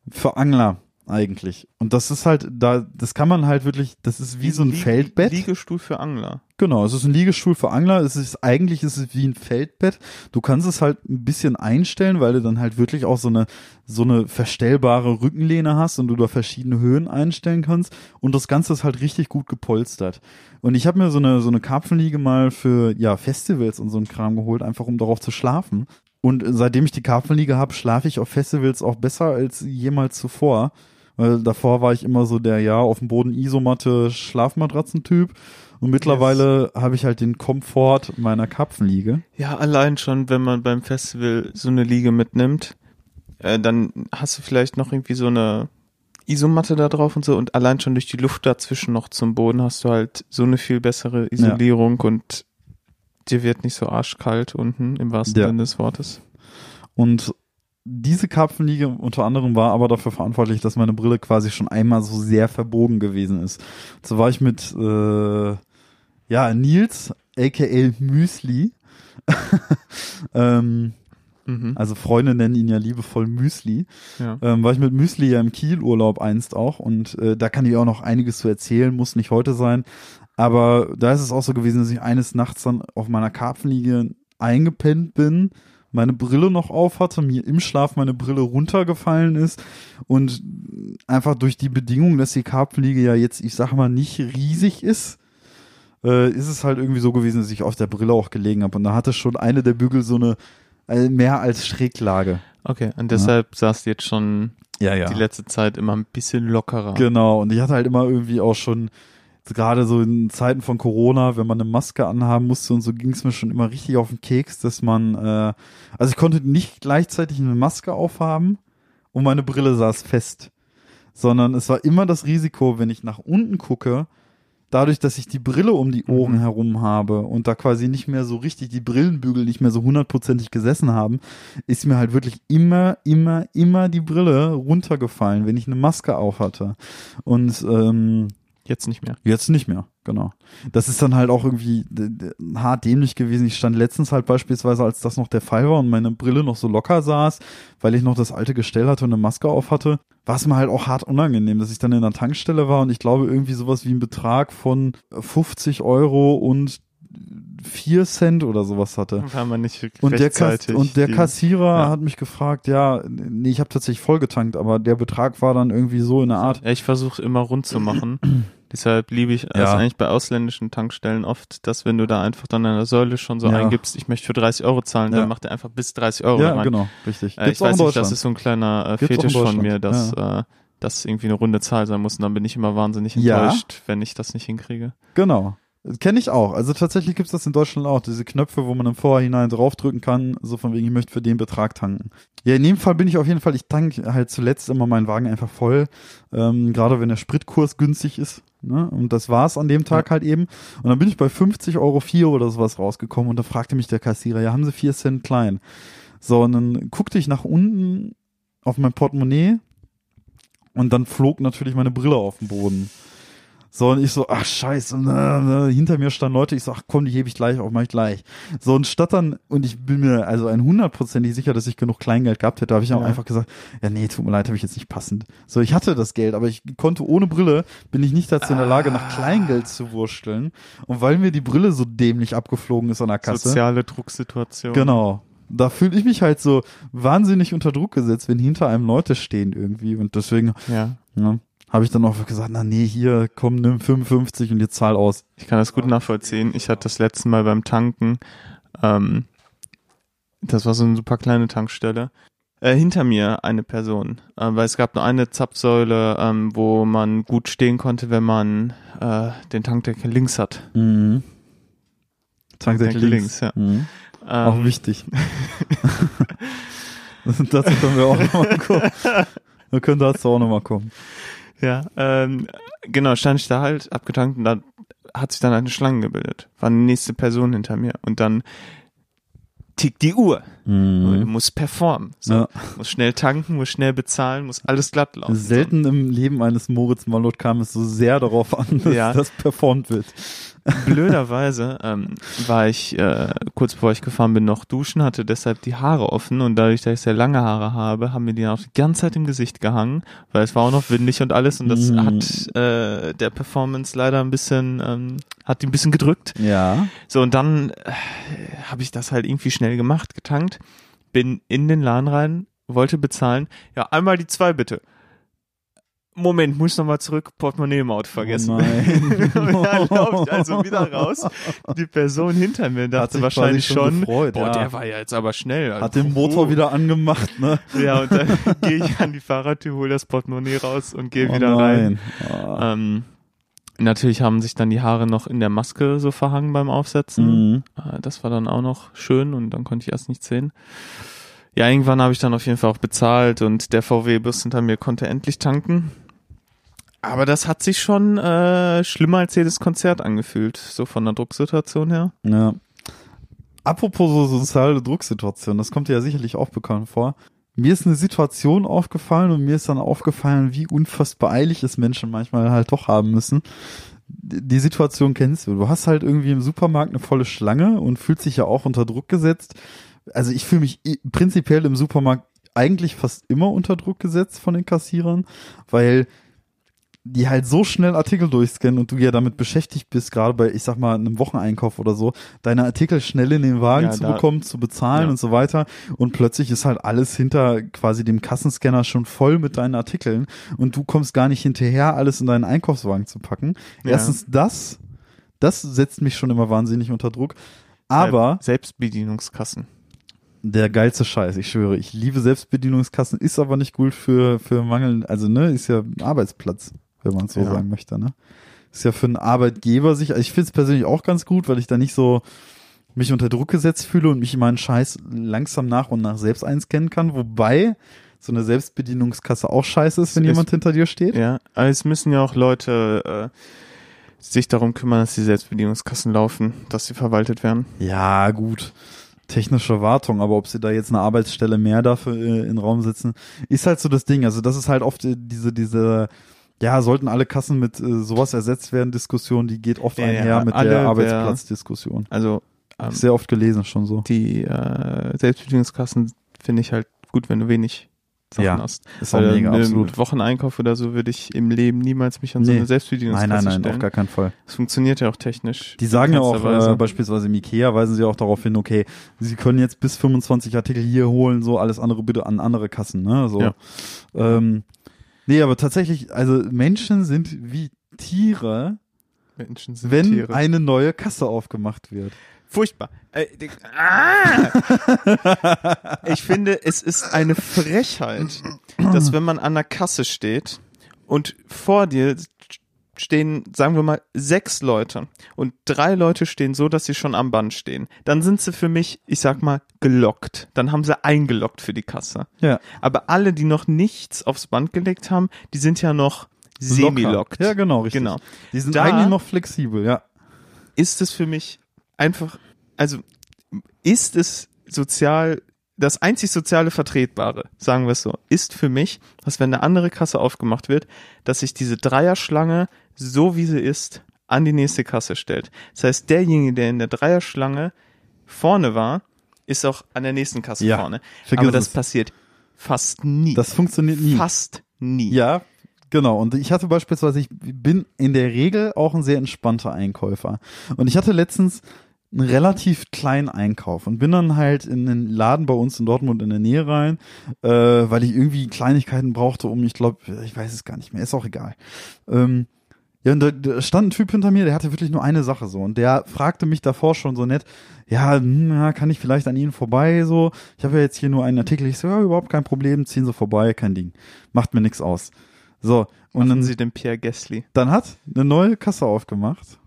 für Angler eigentlich. Und das ist halt, da, das kann man halt wirklich, das ist wie so ein Lie- Feldbett. Liegestuhl für Angler. Genau, es ist ein Liegestuhl für Angler. Es ist eigentlich ist es wie ein Feldbett. Du kannst es halt ein bisschen einstellen, weil du dann halt wirklich auch so eine so eine verstellbare Rückenlehne hast und du da verschiedene Höhen einstellen kannst. Und das Ganze ist halt richtig gut gepolstert. Und ich habe mir so eine so eine Karpfenliege mal für ja Festivals und so ein Kram geholt, einfach um darauf zu schlafen. Und seitdem ich die Karpfenliege habe, schlafe ich auf Festivals auch besser als jemals zuvor. Weil davor war ich immer so der, ja, auf dem Boden Isomatte Schlafmatratzentyp. Und mittlerweile habe ich halt den Komfort meiner Karpfenliege. Ja, allein schon, wenn man beim Festival so eine Liege mitnimmt, äh, dann hast du vielleicht noch irgendwie so eine Isomatte da drauf und so und allein schon durch die Luft dazwischen noch zum Boden hast du halt so eine viel bessere Isolierung und dir wird nicht so arschkalt unten im wahrsten Ja. Sinne des Wortes. Und diese Karpfenliege unter anderem war aber dafür verantwortlich, dass meine Brille quasi schon einmal so sehr verbogen gewesen ist. So war ich mit, äh, ja, Nils, aka Müsli, (laughs) ähm, Mhm. also Freunde nennen ihn ja liebevoll Müsli, Ja. ähm, war ich mit Müsli ja im Kielurlaub einst auch und äh, da kann ich auch noch einiges zu erzählen, muss nicht heute sein, aber da ist es auch so gewesen, dass ich eines Nachts dann auf meiner Karpfenliege eingepennt bin, meine Brille noch auf hatte, mir im Schlaf meine Brille runtergefallen ist und einfach durch die Bedingung, dass die Karpfenliege ja jetzt, ich sag mal, nicht riesig ist, äh, ist es halt irgendwie so gewesen, dass ich auf der Brille auch gelegen habe und da hatte schon eine der Bügel so eine äh, mehr als Schräglage. Okay, und deshalb saß du jetzt schon Ja, ja. die letzte Zeit immer ein bisschen lockerer. Genau, und ich hatte halt immer irgendwie auch schon, gerade so in Zeiten von Corona, wenn man eine Maske anhaben musste und so ging es mir schon immer richtig auf den Keks, dass man, äh, also ich konnte nicht gleichzeitig eine Maske aufhaben und meine Brille saß fest, sondern es war immer das Risiko, wenn ich nach unten gucke, dadurch, dass ich die Brille um die Ohren Mhm. herum habe und da quasi nicht mehr so richtig die Brillenbügel nicht mehr so hundertprozentig gesessen haben, ist mir halt wirklich immer, immer, immer die Brille runtergefallen, wenn ich eine Maske auf hatte. Und ähm, Jetzt nicht mehr. Jetzt nicht mehr, genau. Das ist dann halt auch irgendwie hart dämlich gewesen. Ich stand letztens halt beispielsweise, als das noch der Fall war und meine Brille noch so locker saß, weil ich noch das alte Gestell hatte und eine Maske auf hatte, war es mir halt auch hart unangenehm, dass ich dann in einer Tankstelle war und ich glaube irgendwie sowas wie ein Betrag von 50 Euro und 4 Cent oder sowas hatte. War man nicht Und der, Kass und der Kassierer ja. hat mich gefragt, ja, nee, ich habe tatsächlich vollgetankt, aber der Betrag war dann irgendwie so in der Art. Ja, ich versuche immer rund zu machen. (clears throat) Deshalb liebe ich es Ja. eigentlich bei ausländischen Tankstellen oft, dass wenn du da einfach dann an der Säule schon so Ja. eingibst, ich möchte für 30 Euro zahlen, Ja. dann macht er einfach bis 30 Euro Ja, rein. genau, richtig. Äh, ich weiß nicht, das ist so ein kleiner äh, Fetisch von mir, dass äh, das irgendwie eine runde Zahl sein muss und dann bin ich immer wahnsinnig enttäuscht, wenn ich das nicht hinkriege. Genau. Kenne ich auch. Also tatsächlich gibt's das in Deutschland auch. Diese Knöpfe, wo man im Vorhinein draufdrücken kann, so von wegen, ich möchte für den Betrag tanken. Ja, in dem Fall bin ich auf jeden Fall, ich tanke halt zuletzt immer meinen Wagen einfach voll. Ähm, gerade wenn der Spritkurs günstig ist. Ne? Und das war's an dem Tag halt eben. Und dann bin ich bei 50 Euro 4 oder sowas rausgekommen und da fragte mich der Kassierer, ja, haben Sie 4 Cent klein? So, und dann guckte ich nach unten auf mein Portemonnaie und dann flog natürlich meine Brille auf den Boden. So, und ich so, ach scheiße, na, na, hinter mir standen Leute, ich so, ach komm, die hebe ich gleich auf, mach ich gleich. So, und statt dann, und ich bin mir also ein hundertprozentig sicher, dass ich genug Kleingeld gehabt hätte, habe ich auch Ja. einfach gesagt, ja nee, tut mir leid, habe ich jetzt nicht passend. So, ich hatte das Geld, aber ich konnte ohne Brille, bin ich nicht dazu in der Lage, nach Kleingeld zu wursteln. Und weil mir die Brille so dämlich abgeflogen ist an der Kasse. Soziale Drucksituation. Genau. Da fühle ich mich halt so wahnsinnig unter Druck gesetzt, wenn hinter einem Leute stehen irgendwie. Und deswegen Ja. ja, habe ich dann auch gesagt, na nee, hier, komm, nimm 55 und jetzt zahl aus. Ich kann das gut nachvollziehen. Ich hatte das letzte Mal beim Tanken, ähm, das war so eine super kleine Tankstelle, äh, hinter mir eine Person, äh, weil es gab nur eine Zapfsäule, ähm, wo man gut stehen konnte, wenn man äh, den Tankdeckel links hat. Mhm. Tankdeckel links. links, ja. Mhm. Auch Ähm, wichtig. (laughs) dazu können wir auch nochmal kommen. (laughs) Wir können dazu auch nochmal kommen. Ja, ähm, genau, stand ich da halt abgetankt und da hat sich dann eine Schlange gebildet. War eine nächste Person hinter mir und dann tickt die Uhr. Du musst performen. So, Ja. Muss schnell tanken, muss schnell bezahlen, muss alles glatt laufen. Selten im Leben eines Moritz Mallot kam es so sehr darauf an, dass Ja. das performt wird. Blöderweise ähm, war ich äh, kurz bevor ich gefahren bin noch duschen, hatte deshalb die Haare offen und dadurch, dass ich sehr lange Haare habe, haben mir die auch die ganze Zeit im Gesicht gehangen, weil es war auch noch windig und alles und das Mm. hat äh, der Performance leider ein bisschen, ähm, hat die ein bisschen gedrückt. Ja. So und dann äh, habe ich das halt irgendwie schnell gemacht, getankt, bin in den Laden rein, wollte bezahlen, ja einmal die zwei bitte. Moment, muss noch mal zurück, Portemonnaie im Auto vergessen. Oh nein. und dann laufe ich also wieder raus. Die Person hinter mir dachte wahrscheinlich schon gefreut, boah, ja. der war ja jetzt aber schnell. Also, Hat den Motor wieder angemacht, ne? Ja, und dann (laughs) gehe ich an die Fahrradtür, hole das Portemonnaie raus und gehe Oh wieder rein. nein. Ah. Ähm, natürlich haben sich dann die Haare noch in der Maske so verhangen beim Aufsetzen. Mhm. Äh, Das war dann auch noch schön und dann konnte ich erst nichts sehen. Ja, irgendwann habe ich dann auf jeden Fall auch bezahlt und der VW-Bus hinter mir konnte endlich tanken. Aber das hat sich schon äh, schlimmer als jedes Konzert angefühlt, so von der Drucksituation her. Ja. Apropos so soziale Drucksituation, das kommt dir ja sicherlich auch bekannt vor. Mir ist eine Situation aufgefallen und mir ist dann aufgefallen, wie unfassbar eilig es Menschen manchmal halt doch haben müssen. Die Situation kennst du. Du hast halt irgendwie im Supermarkt eine volle Schlange und fühlst dich ja auch unter Druck gesetzt. Also ich fühle mich i- prinzipiell im Supermarkt eigentlich fast immer unter Druck gesetzt von den Kassierern, weil die halt so schnell Artikel durchscannen und du ja damit beschäftigt bist, gerade bei, ich sag mal, einem Wocheneinkauf oder so, deine Artikel schnell in den Wagen Ja, zu da- bekommen, zu bezahlen Ja. und so weiter. Und plötzlich ist halt alles hinter quasi dem Kassenscanner schon voll mit deinen Artikeln und du kommst gar nicht hinterher, alles in deinen Einkaufswagen zu packen. Ja. Erstens das, das setzt mich schon immer wahnsinnig unter Druck. Aber Selbstbedienungskassen. der geilste Scheiß, ich schwöre, ich liebe Selbstbedienungskassen, ist aber nicht gut für, für Mangel, also ne, ist ja ein Arbeitsplatz, wenn man es so Ja. sagen möchte, ne? Ist ja für einen Arbeitgeber sich, also ich finde es persönlich auch ganz gut, weil ich da nicht so mich unter Druck gesetzt fühle und mich meinen Scheiß langsam nach und nach selbst einscannen kann, wobei so eine Selbstbedienungskasse auch scheiße ist, wenn Es- jemand hinter dir steht. Ja, aber es müssen ja auch Leute äh, sich darum kümmern, dass die Selbstbedienungskassen laufen, dass sie verwaltet werden. Ja, gut. Technische Wartung, aber ob sie da jetzt eine Arbeitsstelle mehr dafür äh, in den Raum setzen, ist halt so das Ding. Also das ist halt oft äh, diese, diese, ja, sollten alle Kassen mit äh, sowas ersetzt werden, Diskussion, die geht oft Ja, einher mit der Arbeitsplatzdiskussion. Also ähm, Sehr oft gelesen schon so. die äh, Selbstbedienungskassen finde ich halt gut, wenn du wenig Sachen Ja, hast. Ist auch Weil mega, mit absolut. Wocheneinkauf oder so würde ich im Leben niemals mich an so Nee. eine Selbstbedienungskasse Nein, nein, nein, stellen. auf gar keinen Fall. Das funktioniert ja auch technisch. Die sagen ja auch, äh, beispielsweise im Ikea weisen sie auch darauf hin, okay, sie können jetzt bis 25 Artikel hier holen, so alles andere bitte an andere Kassen, ne? So. Ja. Ähm, nee, aber tatsächlich, also Menschen sind wie Tiere, Menschen sind wenn Tiere. eine neue Kasse aufgemacht wird. Furchtbar. Äh, ah! ich finde, es ist eine Frechheit, dass wenn man an der Kasse steht und vor dir stehen, sagen wir mal, sechs Leute und drei Leute stehen so, dass sie schon am Band stehen, dann sind sie für mich, ich sag mal, gelockt. Dann haben sie eingeloggt für die Kasse. Ja. Aber alle, die noch nichts aufs Band gelegt haben, die sind ja noch semi-lockt. Ja, genau, richtig. Genau. Die sind Da- eigentlich noch flexibel, ja. ist es für mich einfach, also ist es sozial das einzig soziale Vertretbare, sagen wir es so, ist für mich, dass wenn eine andere Kasse aufgemacht wird, dass sich diese Dreierschlange, so wie sie ist, an die nächste Kasse stellt. Das heißt, derjenige, der in der Dreierschlange vorne war, ist auch an der nächsten Kasse Ja, vorne. Aber das es. passiert fast nie. Das funktioniert nie. Fast nie. Ja, genau. Und ich hatte beispielsweise, ich bin in der Regel auch ein sehr entspannter Einkäufer. Und ich hatte letztens einen relativ kleinen Einkauf und bin dann halt in den Laden bei uns in Dortmund in der Nähe rein, äh, weil ich irgendwie Kleinigkeiten brauchte, um, ich glaube, ich weiß es gar nicht mehr, ist auch egal. Ähm, ja, und da, da stand ein Typ hinter mir, der hatte wirklich nur eine Sache so. Und der fragte mich davor schon so nett, ja, hm, ja kann ich vielleicht an Ihnen vorbei so? Ich habe ja jetzt hier nur einen Artikel. Ich so, ja, überhaupt kein Problem, ziehen Sie vorbei, kein Ding. Macht mir nichts aus. So, und Machen dann, Sie den Pierre Gasly. dann hat eine neue Kasse aufgemacht.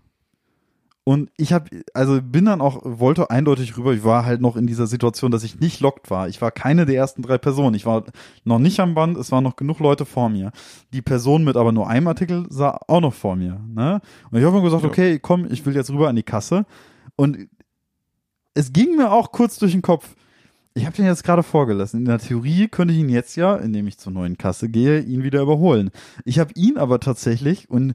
Und ich habe, also bin dann auch, wollte eindeutig rüber. Ich war halt noch in dieser Situation, dass ich nicht lockt war. Ich war keine der ersten drei Personen. Ich war noch nicht am Band. Es waren noch genug Leute vor mir. Die Person mit aber nur einem Artikel sah auch noch vor mir. Ne? Und ich habe mir gesagt, Ja. okay, komm, ich will jetzt rüber an die Kasse. Und es ging mir auch kurz durch den Kopf. Ich habe den jetzt gerade vorgelassen. In der Theorie könnte ich ihn jetzt ja, indem ich zur neuen Kasse gehe, ihn wieder überholen. Ich habe ihn aber tatsächlich und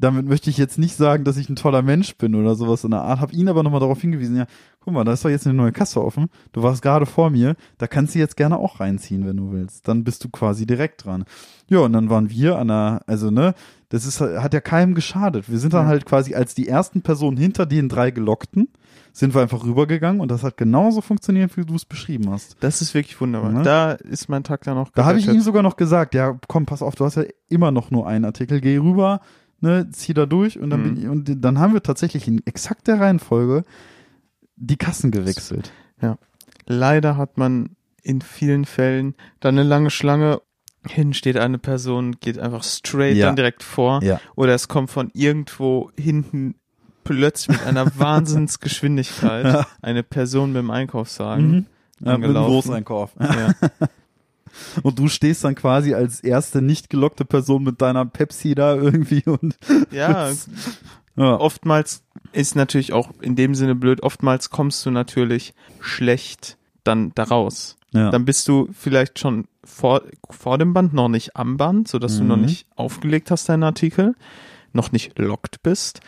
damit möchte ich jetzt nicht sagen, dass ich ein toller Mensch bin oder sowas in der Art, habe ihn aber nochmal darauf hingewiesen, ja, guck mal, da ist doch jetzt eine neue Kasse offen, du warst gerade vor mir, da kannst du jetzt gerne auch reinziehen, wenn du willst. Dann bist du quasi direkt dran. Ja, und dann waren wir an der, also ne, das ist, hat ja keinem geschadet. Wir sind dann halt quasi als die ersten Personen hinter den drei Gelockten, sind wir einfach rübergegangen und das hat genauso funktioniert, wie du es beschrieben hast. Das ist wirklich wunderbar. Ne? Da ist mein Tag dann auch Da habe ich ihm sogar noch gesagt, ja, komm, pass auf, du hast ja immer noch nur einen Artikel, geh rüber, ne, zieh da durch und dann, Mhm. bin ich, und dann haben wir tatsächlich in exakt der Reihenfolge die Kassen gewechselt. Leider hat man in vielen Fällen dann eine lange Schlange. Hin steht eine Person, geht einfach straight Ja. dann direkt vor. Ja. Oder es kommt von irgendwo hinten plötzlich mit einer (laughs) Wahnsinnsgeschwindigkeit Ja. eine Person mit dem Einkaufswagen. Mhm. Ja, mit Angelaufen. Großeinkauf. Ja. (laughs) Und du stehst dann quasi als erste nicht gelockte Person mit deiner Pepsi da irgendwie und (laughs) ja, ja. oftmals ist natürlich auch in dem Sinne blöd, oftmals kommst du natürlich schlecht dann da raus. ja. Dann bist du vielleicht schon vor, vor dem Band, noch nicht am Band, sodass du noch Mhm. nicht aufgelegt hast, deinen Artikel, noch nicht locked bist.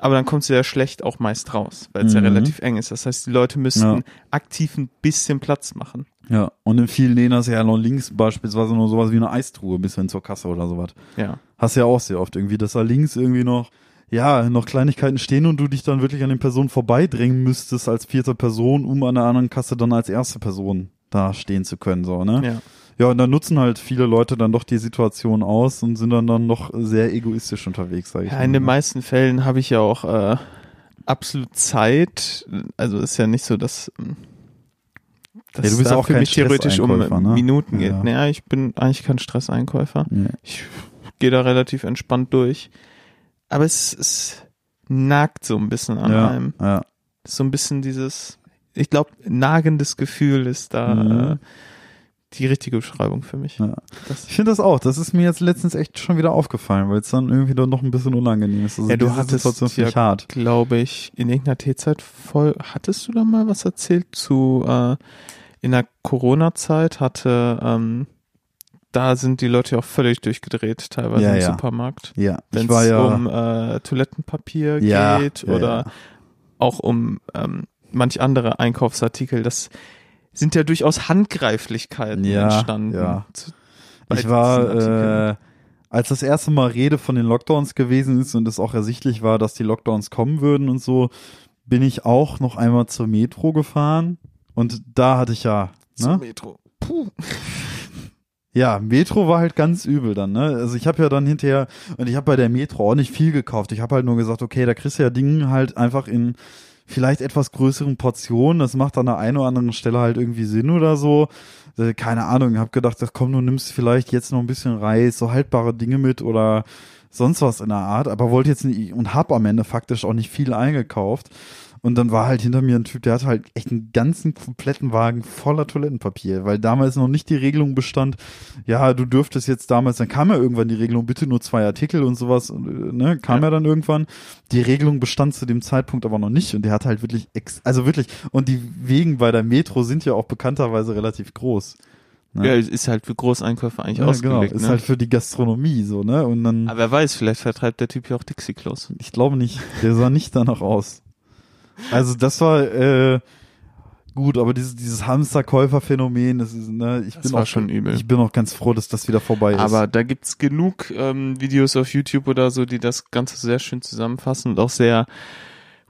Aber dann kommst du ja schlecht auch meist raus, weil es ja Mhm. relativ eng ist. Das heißt, die Leute müssten Ja. aktiv ein bisschen Platz machen. ja. Und in vielen Läden hast du ja noch links beispielsweise nur sowas wie eine Eistruhe bis hin zur Kasse oder sowas. Ja. Hast ja auch sehr oft irgendwie, dass da links irgendwie noch, ja, noch Kleinigkeiten stehen und du dich dann wirklich an den Personen vorbeidrängen müsstest als vierte Person, um an der anderen Kasse dann als erste Person da stehen zu können, so, ne? Ja. Ja, und dann nutzen halt viele Leute dann doch die Situation aus und sind dann dann doch sehr egoistisch unterwegs, sag ich ja mal. in den ne? meisten Fällen habe ich ja auch äh, absolut Zeit. Also ist ja nicht so, dass, ähm, dass Ja, du bist da auch für mich theoretisch um ne? Minuten geht. Ja. Naja, ich bin eigentlich kein Stresseinkäufer. Ja. Ich gehe da relativ entspannt durch. Aber es, es nagt so ein bisschen an Ja, einem. ja. So ein bisschen dieses, ich glaube, nagendes Gefühl ist da Mhm. äh, die richtige Beschreibung für mich. Ja. Das, Ich finde das auch. Das ist mir jetzt letztens echt schon wieder aufgefallen, weil es dann irgendwie doch noch ein bisschen unangenehm ist. Also Ja, du hattest Situation ja- ich hart. glaube ich, in irgendeiner T-Zeit voll, hattest du da mal was erzählt zu, äh, in der Corona-Zeit hatte, ähm, da sind die Leute ja auch völlig durchgedreht, teilweise Ja, im ja. Supermarkt. Ja, Wenn es ja, um äh, Toilettenpapier geht oder auch um ähm, manch andere Einkaufsartikel, das sind ja durchaus Handgreiflichkeiten Ja, entstanden. ja. Ich war, äh, als das erste Mal Rede von den Lockdowns gewesen ist und es auch ersichtlich war, dass die Lockdowns kommen würden und so, bin ich auch noch einmal zur Metro gefahren und da hatte ich ja, Zum ne? Metro. Puh. Ja, Metro war halt ganz übel dann, ne? Also ich habe ja dann hinterher, und ich habe bei der Metro auch nicht viel gekauft. Ich habe halt nur gesagt, okay, da kriegst du ja Dinge halt einfach in vielleicht etwas größeren Portionen. Das macht an der einen oder anderen Stelle halt irgendwie Sinn oder so. Äh, Keine Ahnung, hab gedacht, ach komm, du nimmst vielleicht jetzt noch ein bisschen Reis, so haltbare Dinge mit oder sonst was in der Art, aber wollte jetzt nicht und hab am Ende faktisch auch nicht viel eingekauft. Und dann war halt hinter mir ein Typ, der hatte halt echt einen ganzen kompletten Wagen voller Toilettenpapier, weil damals noch nicht die Regelung bestand, ja, du dürftest jetzt damals, dann kam ja irgendwann die Regelung, bitte nur zwei Artikel und sowas, ne, kam ja, ja dann irgendwann. Die Regelung bestand zu dem Zeitpunkt aber noch nicht und der hat halt wirklich, ex also wirklich, und die Wegen bei der Metro sind ja auch bekannterweise relativ groß. Ne? Ja, ist halt für Großeinkäufe eigentlich ja, ausgelegt. Genau, ist ne? halt für die Gastronomie so, ne? Und dann. Aber wer weiß, vielleicht vertreibt der Typ ja auch Dixie-Klos. Ich glaube nicht. Der sah nicht danach aus. Also das war äh, gut, aber dieses, dieses Hamsterkäufer-Phänomen, das ist, ne, ich das bin war auch schon übel. Ich bin auch ganz froh, dass das wieder vorbei ist. Aber da gibt's genug ähm, Videos auf YouTube oder so, die das Ganze sehr schön zusammenfassen und auch sehr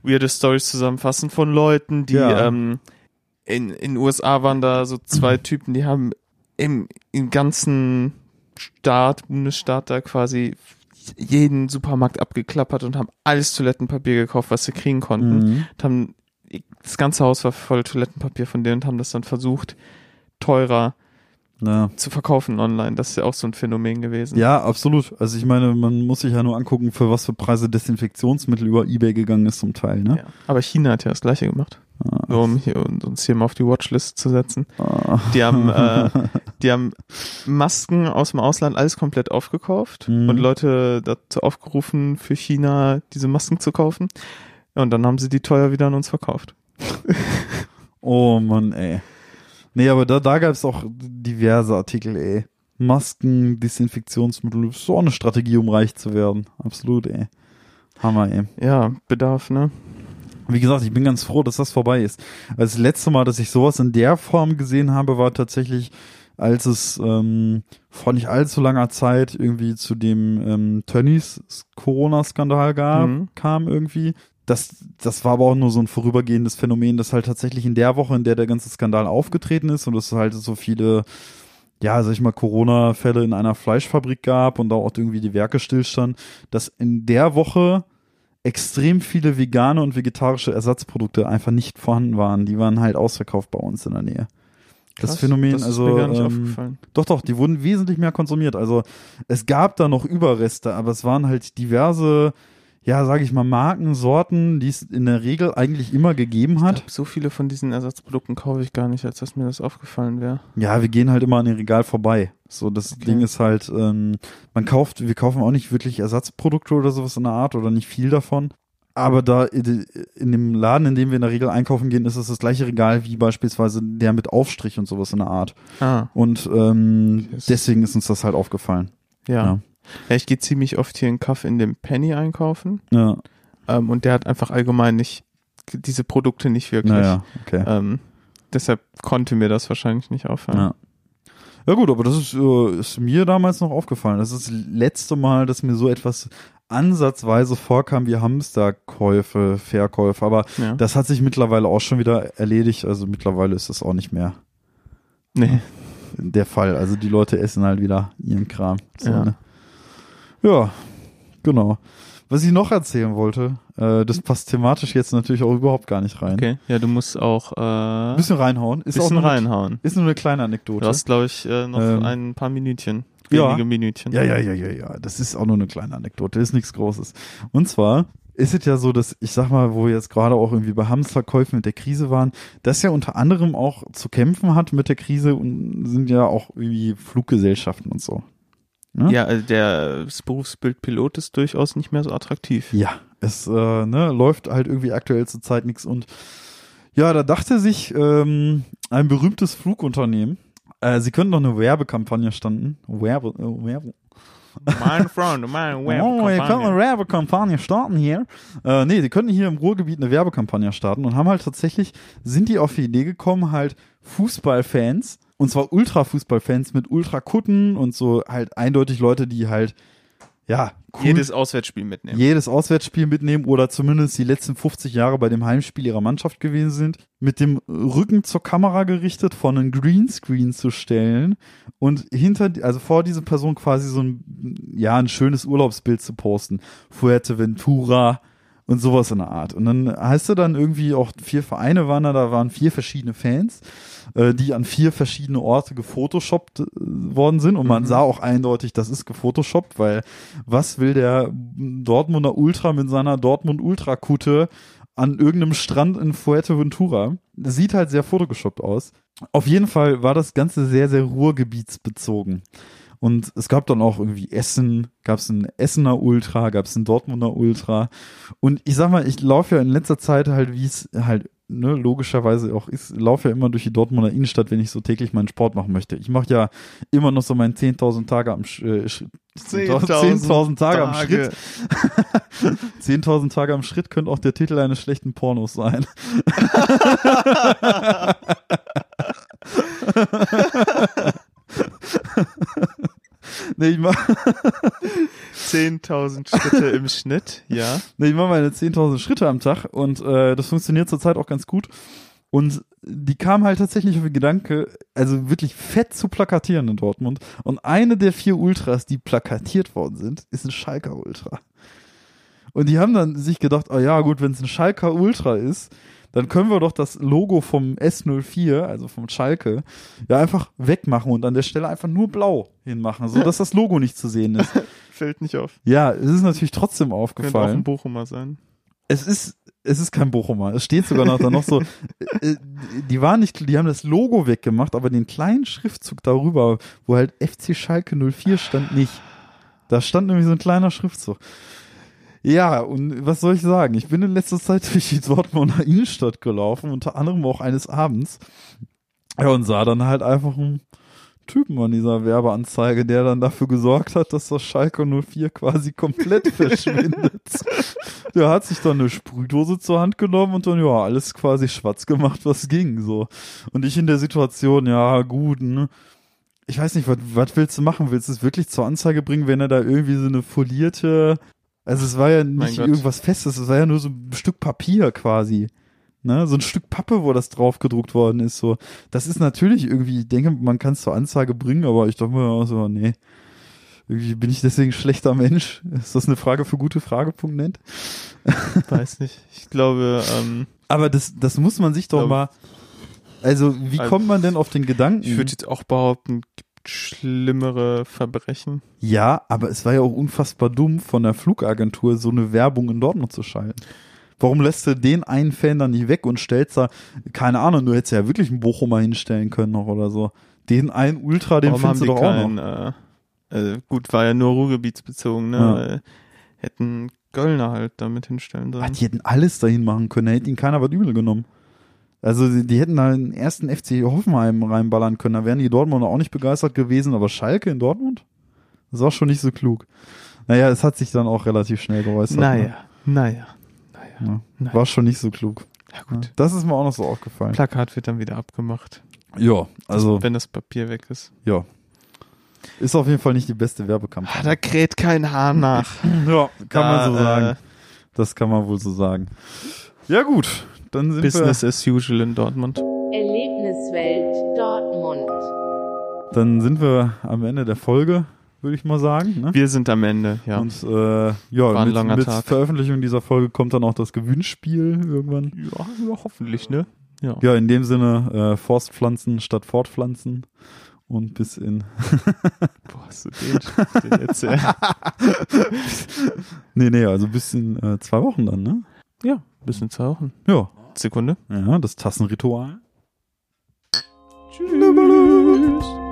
weirde Stories zusammenfassen von Leuten, die ja. ähm, in in USA waren da so zwei (clears throat) Typen, die haben im, im ganzen Staat, Bundesstaat da quasi jeden Supermarkt abgeklappert und haben alles Toilettenpapier gekauft, was sie kriegen konnten. Mhm. Und haben das ganze Haus war voll Toilettenpapier von denen und haben das dann versucht, teurer ja. zu verkaufen online. Das ist ja auch so ein Phänomen gewesen. Ja, absolut. Also ich meine, man muss sich ja nur angucken, für was für Preise Desinfektionsmittel über Ebay gegangen ist zum Teil. Ne? Ja. Aber China hat ja das gleiche gemacht. Ah, nur um hier, uns hier mal auf die Watchlist zu setzen. Ah. Die haben, äh, (laughs) die haben Masken aus dem Ausland alles komplett aufgekauft mhm. und Leute dazu aufgerufen, für China diese Masken zu kaufen. Und dann haben sie die teuer wieder an uns verkauft. (laughs) oh Mann, ey. Nee, aber da, da gab es auch diverse Artikel, ey. Masken, Desinfektionsmittel, so eine Strategie, um reich zu werden. Absolut, ey. Hammer, ey. Ja, Bedarf, ne? Wie gesagt, ich bin ganz froh, dass das vorbei ist. Also das letzte Mal, dass ich sowas in der Form gesehen habe, war tatsächlich, als es ähm, vor nicht allzu langer Zeit irgendwie zu dem ähm, Tönnies Corona-Skandal gab, mhm. kam irgendwie das, das war aber auch nur so ein vorübergehendes Phänomen, das halt tatsächlich in der Woche, in der der ganze Skandal aufgetreten ist und es halt so viele, ja, sag ich mal, Corona-Fälle in einer Fleischfabrik gab und da auch irgendwie die Werke stillstanden, dass in der Woche extrem viele vegane und vegetarische Ersatzprodukte einfach nicht vorhanden waren. Die waren halt ausverkauft bei uns in der Nähe. Das Krass, Phänomen, das also ähm, doch, doch, die wurden wesentlich mehr konsumiert. Also es gab da noch Überreste, aber es waren halt diverse ja, sage ich mal, Markensorten, die es in der Regel eigentlich immer gegeben hat. Glaub, so viele von diesen Ersatzprodukten kaufe ich gar nicht, als dass mir das aufgefallen wäre. Ja, wir gehen halt immer an den Regal vorbei. So, das okay. Ding ist halt, ähm, man kauft, wir kaufen auch nicht wirklich Ersatzprodukte oder sowas in der Art oder nicht viel davon. Aber da in dem Laden, in dem wir in der Regel einkaufen gehen, ist es das gleiche Regal wie beispielsweise der mit Aufstrich und sowas in der Art. Ah. Und ähm, deswegen ist uns das halt aufgefallen. ja. ja. Ja, ich gehe ziemlich oft hier in Kaff in dem Penny einkaufen. Ja. Ähm, und der hat einfach allgemein nicht diese Produkte nicht wirklich. Naja, okay. Ähm, deshalb konnte mir das wahrscheinlich nicht auffallen. Ja. Ja gut, aber das ist, äh, ist mir damals noch aufgefallen. Das ist das letzte Mal, dass mir so etwas ansatzweise vorkam wie Hamsterkäufe, Verkäufe. Aber ja. das hat sich mittlerweile auch schon wieder erledigt. Also mittlerweile ist das auch nicht mehr nee. der Fall. Also die Leute essen halt wieder ihren Kram. So, ja. ne? Ja, genau. Was ich noch erzählen wollte, äh, das passt thematisch jetzt natürlich auch überhaupt gar nicht rein. Okay, ja, du musst auch äh, bisschen reinhauen. Ist bisschen auch reinhauen. Eine, ist nur eine kleine Anekdote. Du hast, glaube ich, äh, noch ähm, ein paar Minütchen. Wenige ja, Minütchen. Ja, ja, ja, ja, ja. Das ist auch nur eine kleine Anekdote, ist nichts Großes. Und zwar ist es ja so, dass ich sag mal, wo wir jetzt gerade auch irgendwie bei Hamsterkäufen mit der Krise waren, das ja unter anderem auch zu kämpfen hat mit der Krise und sind ja auch irgendwie Fluggesellschaften und so. Ne? Ja, also der, das Berufsbild Pilot ist durchaus nicht mehr so attraktiv. Ja, es äh, ne, läuft halt irgendwie aktuell zur Zeit nichts und ja, da dachte sich ähm, ein berühmtes Flugunternehmen, äh, sie könnten doch eine Werbekampagne starten. Werbe, äh, Werbe. Mein Freund, mein (laughs) Werbekampagne. Oh, wir können eine Werbekampagne starten hier. Äh, nee, die könnten hier im Ruhrgebiet eine Werbekampagne starten und haben halt tatsächlich, sind die auf die Idee gekommen, halt Fußballfans und zwar Ultra-Fußballfans mit Ultra-Kutten und so halt eindeutig Leute, die halt, ja, cool, jedes Auswärtsspiel mitnehmen. Jedes Auswärtsspiel mitnehmen oder zumindest die letzten 50 Jahre bei dem Heimspiel ihrer Mannschaft gewesen sind, mit dem Rücken zur Kamera gerichtet vor einen Greenscreen zu stellen und hinter, also vor diese Person quasi so ein, ja, ein schönes Urlaubsbild zu posten. Fuerteventura, und sowas in der Art. Und dann heißt du dann irgendwie auch vier Vereine waren da, da waren vier verschiedene Fans, äh, die an vier verschiedene Orte gefotoshoppt äh, worden sind und man mhm. sah auch eindeutig, das ist gefotoshoppt, weil was will der Dortmunder Ultra mit seiner Dortmund Ultra Kutte an irgendeinem Strand in Fuerteventura. Sieht halt sehr fotogeschoppt aus. Auf jeden Fall war das Ganze sehr, sehr ruhrgebietsbezogen. Und es gab dann auch irgendwie Essen, gab es ein Essener Ultra, gab es ein Dortmunder Ultra. Und ich sag mal, ich laufe ja in letzter Zeit halt, wie es halt ne, logischerweise auch ist, laufe ja immer durch die Dortmunder Innenstadt, wenn ich so täglich meinen Sport machen möchte. Ich mache ja immer noch so meinen 10.000 Tage am äh, 10.000 Tage am Schritt. (laughs) 10.000 Tage am Schritt könnte auch der Titel eines schlechten Pornos sein. (laughs) (laughs) nee, ich mach 10.000 Schritte im (laughs) Schnitt, ja. Ich mache meine 10.000 Schritte am Tag und äh, das funktioniert zurzeit auch ganz gut. Und die kam halt tatsächlich auf den Gedanke, also wirklich fett zu plakatieren in Dortmund. Und eine der vier Ultras, die plakatiert worden sind, ist ein Schalker Ultra. Und die haben dann sich gedacht, oh ja, gut, wenn es ein Schalker Ultra ist, dann können wir doch das Logo vom S04, also vom Schalke, ja einfach wegmachen und an der Stelle einfach nur blau hinmachen, so dass das Logo nicht zu sehen ist. (laughs) Fällt nicht auf. Ja, es ist natürlich trotzdem Könnte auch aufgefallen. ein Bochumer sein. Es ist, es ist kein Bochumer. Es steht sogar noch da noch so. (laughs) äh, Die waren nicht, die haben das Logo weggemacht, aber den kleinen Schriftzug darüber, wo halt FC Schalke 04 stand, nicht. Da stand nämlich so ein kleiner Schriftzug. Ja, und was soll ich sagen? Ich bin in letzter Zeit (laughs) durch die Dortmunder Innenstadt gelaufen, unter anderem auch eines Abends. Ja, und sah dann halt einfach einen Typen an dieser Werbeanzeige, der dann dafür gesorgt hat, dass das Schalke 04 quasi komplett (laughs) verschwindet. Der hat sich dann eine Sprühdose zur Hand genommen und dann, ja, alles quasi schwarz gemacht, was ging, so. Und ich in der Situation, ja, gut, ne? Ich weiß nicht, was, was willst du machen? Willst du es wirklich zur Anzeige bringen, wenn er da irgendwie so eine folierte, also es war ja nicht irgendwas Festes, es war ja nur so ein Stück Papier quasi. Ne, so ein Stück Pappe, wo das drauf gedruckt worden ist, so. Das ist natürlich irgendwie, ich denke, man kann es zur Anzeige bringen, aber ich dachte mir auch so, nee. Irgendwie bin ich deswegen ein schlechter Mensch. (laughs) Ist das eine Frage für gute Frage.net? Weiß nicht. Ich glaube, ähm, Aber das, das muss man sich doch Glaub- mal, also wie Also, kommt man denn auf den Gedanken? ich würde jetzt auch behaupten, schlimmere Verbrechen. Ja, aber es war ja auch unfassbar dumm von der Flugagentur, so eine Werbung in Dortmund zu schalten. Warum lässt du den einen Fan dann nicht weg und stellst da, keine Ahnung, du hättest ja wirklich einen Bochumer hinstellen können noch oder so. Den einen Ultra, den Warum findest du doch die auch keinen, noch. Äh, äh, gut, war ja nur Ruhrgebietsbezogen, ne? Ja. Äh, Hätten Göllner halt damit hinstellen sollen. die hätten alles dahin machen können, da hätte ihnen keiner was übel genommen. Also die, die hätten da den ersten FC Hoffenheim reinballern können, da wären die Dortmunder auch nicht begeistert gewesen, aber Schalke in Dortmund? Das war schon nicht so klug. Naja, es hat sich dann auch relativ schnell geäußert. naja, naja, Ne? Ja. naja. War schon nicht so klug. Ja gut. Das ist mir auch noch so aufgefallen. Plakat wird dann wieder abgemacht. Ja, also wenn das Papier weg ist. ja. Ist auf jeden Fall nicht die beste Ah, Werbekampagne. da kräht kein Hahn nach. Ja, kann Da, man so sagen. Äh, Das kann man wohl so sagen. Ja gut, dann sind Business as usual in Dortmund. Erlebniswelt Dortmund. wir dann sind wir am Ende der Folge, würde ich mal sagen. Ne? Wir sind am Ende, ja. Und äh, ja, ein mit, langer mit Tag. Veröffentlichung dieser Folge kommt dann auch das Gewinnspiel irgendwann. ja, ja, hoffentlich, ne? Ja. Ja, in dem Sinne äh, Forstpflanzen statt Fortpflanzen und bis in (laughs) Wo hast du den, den erzählt? (laughs) nee nee also bis in äh, zwei Wochen dann ne ja, bis in zwei Wochen. ja Sekunde. ja das Tassenritual Tschüss.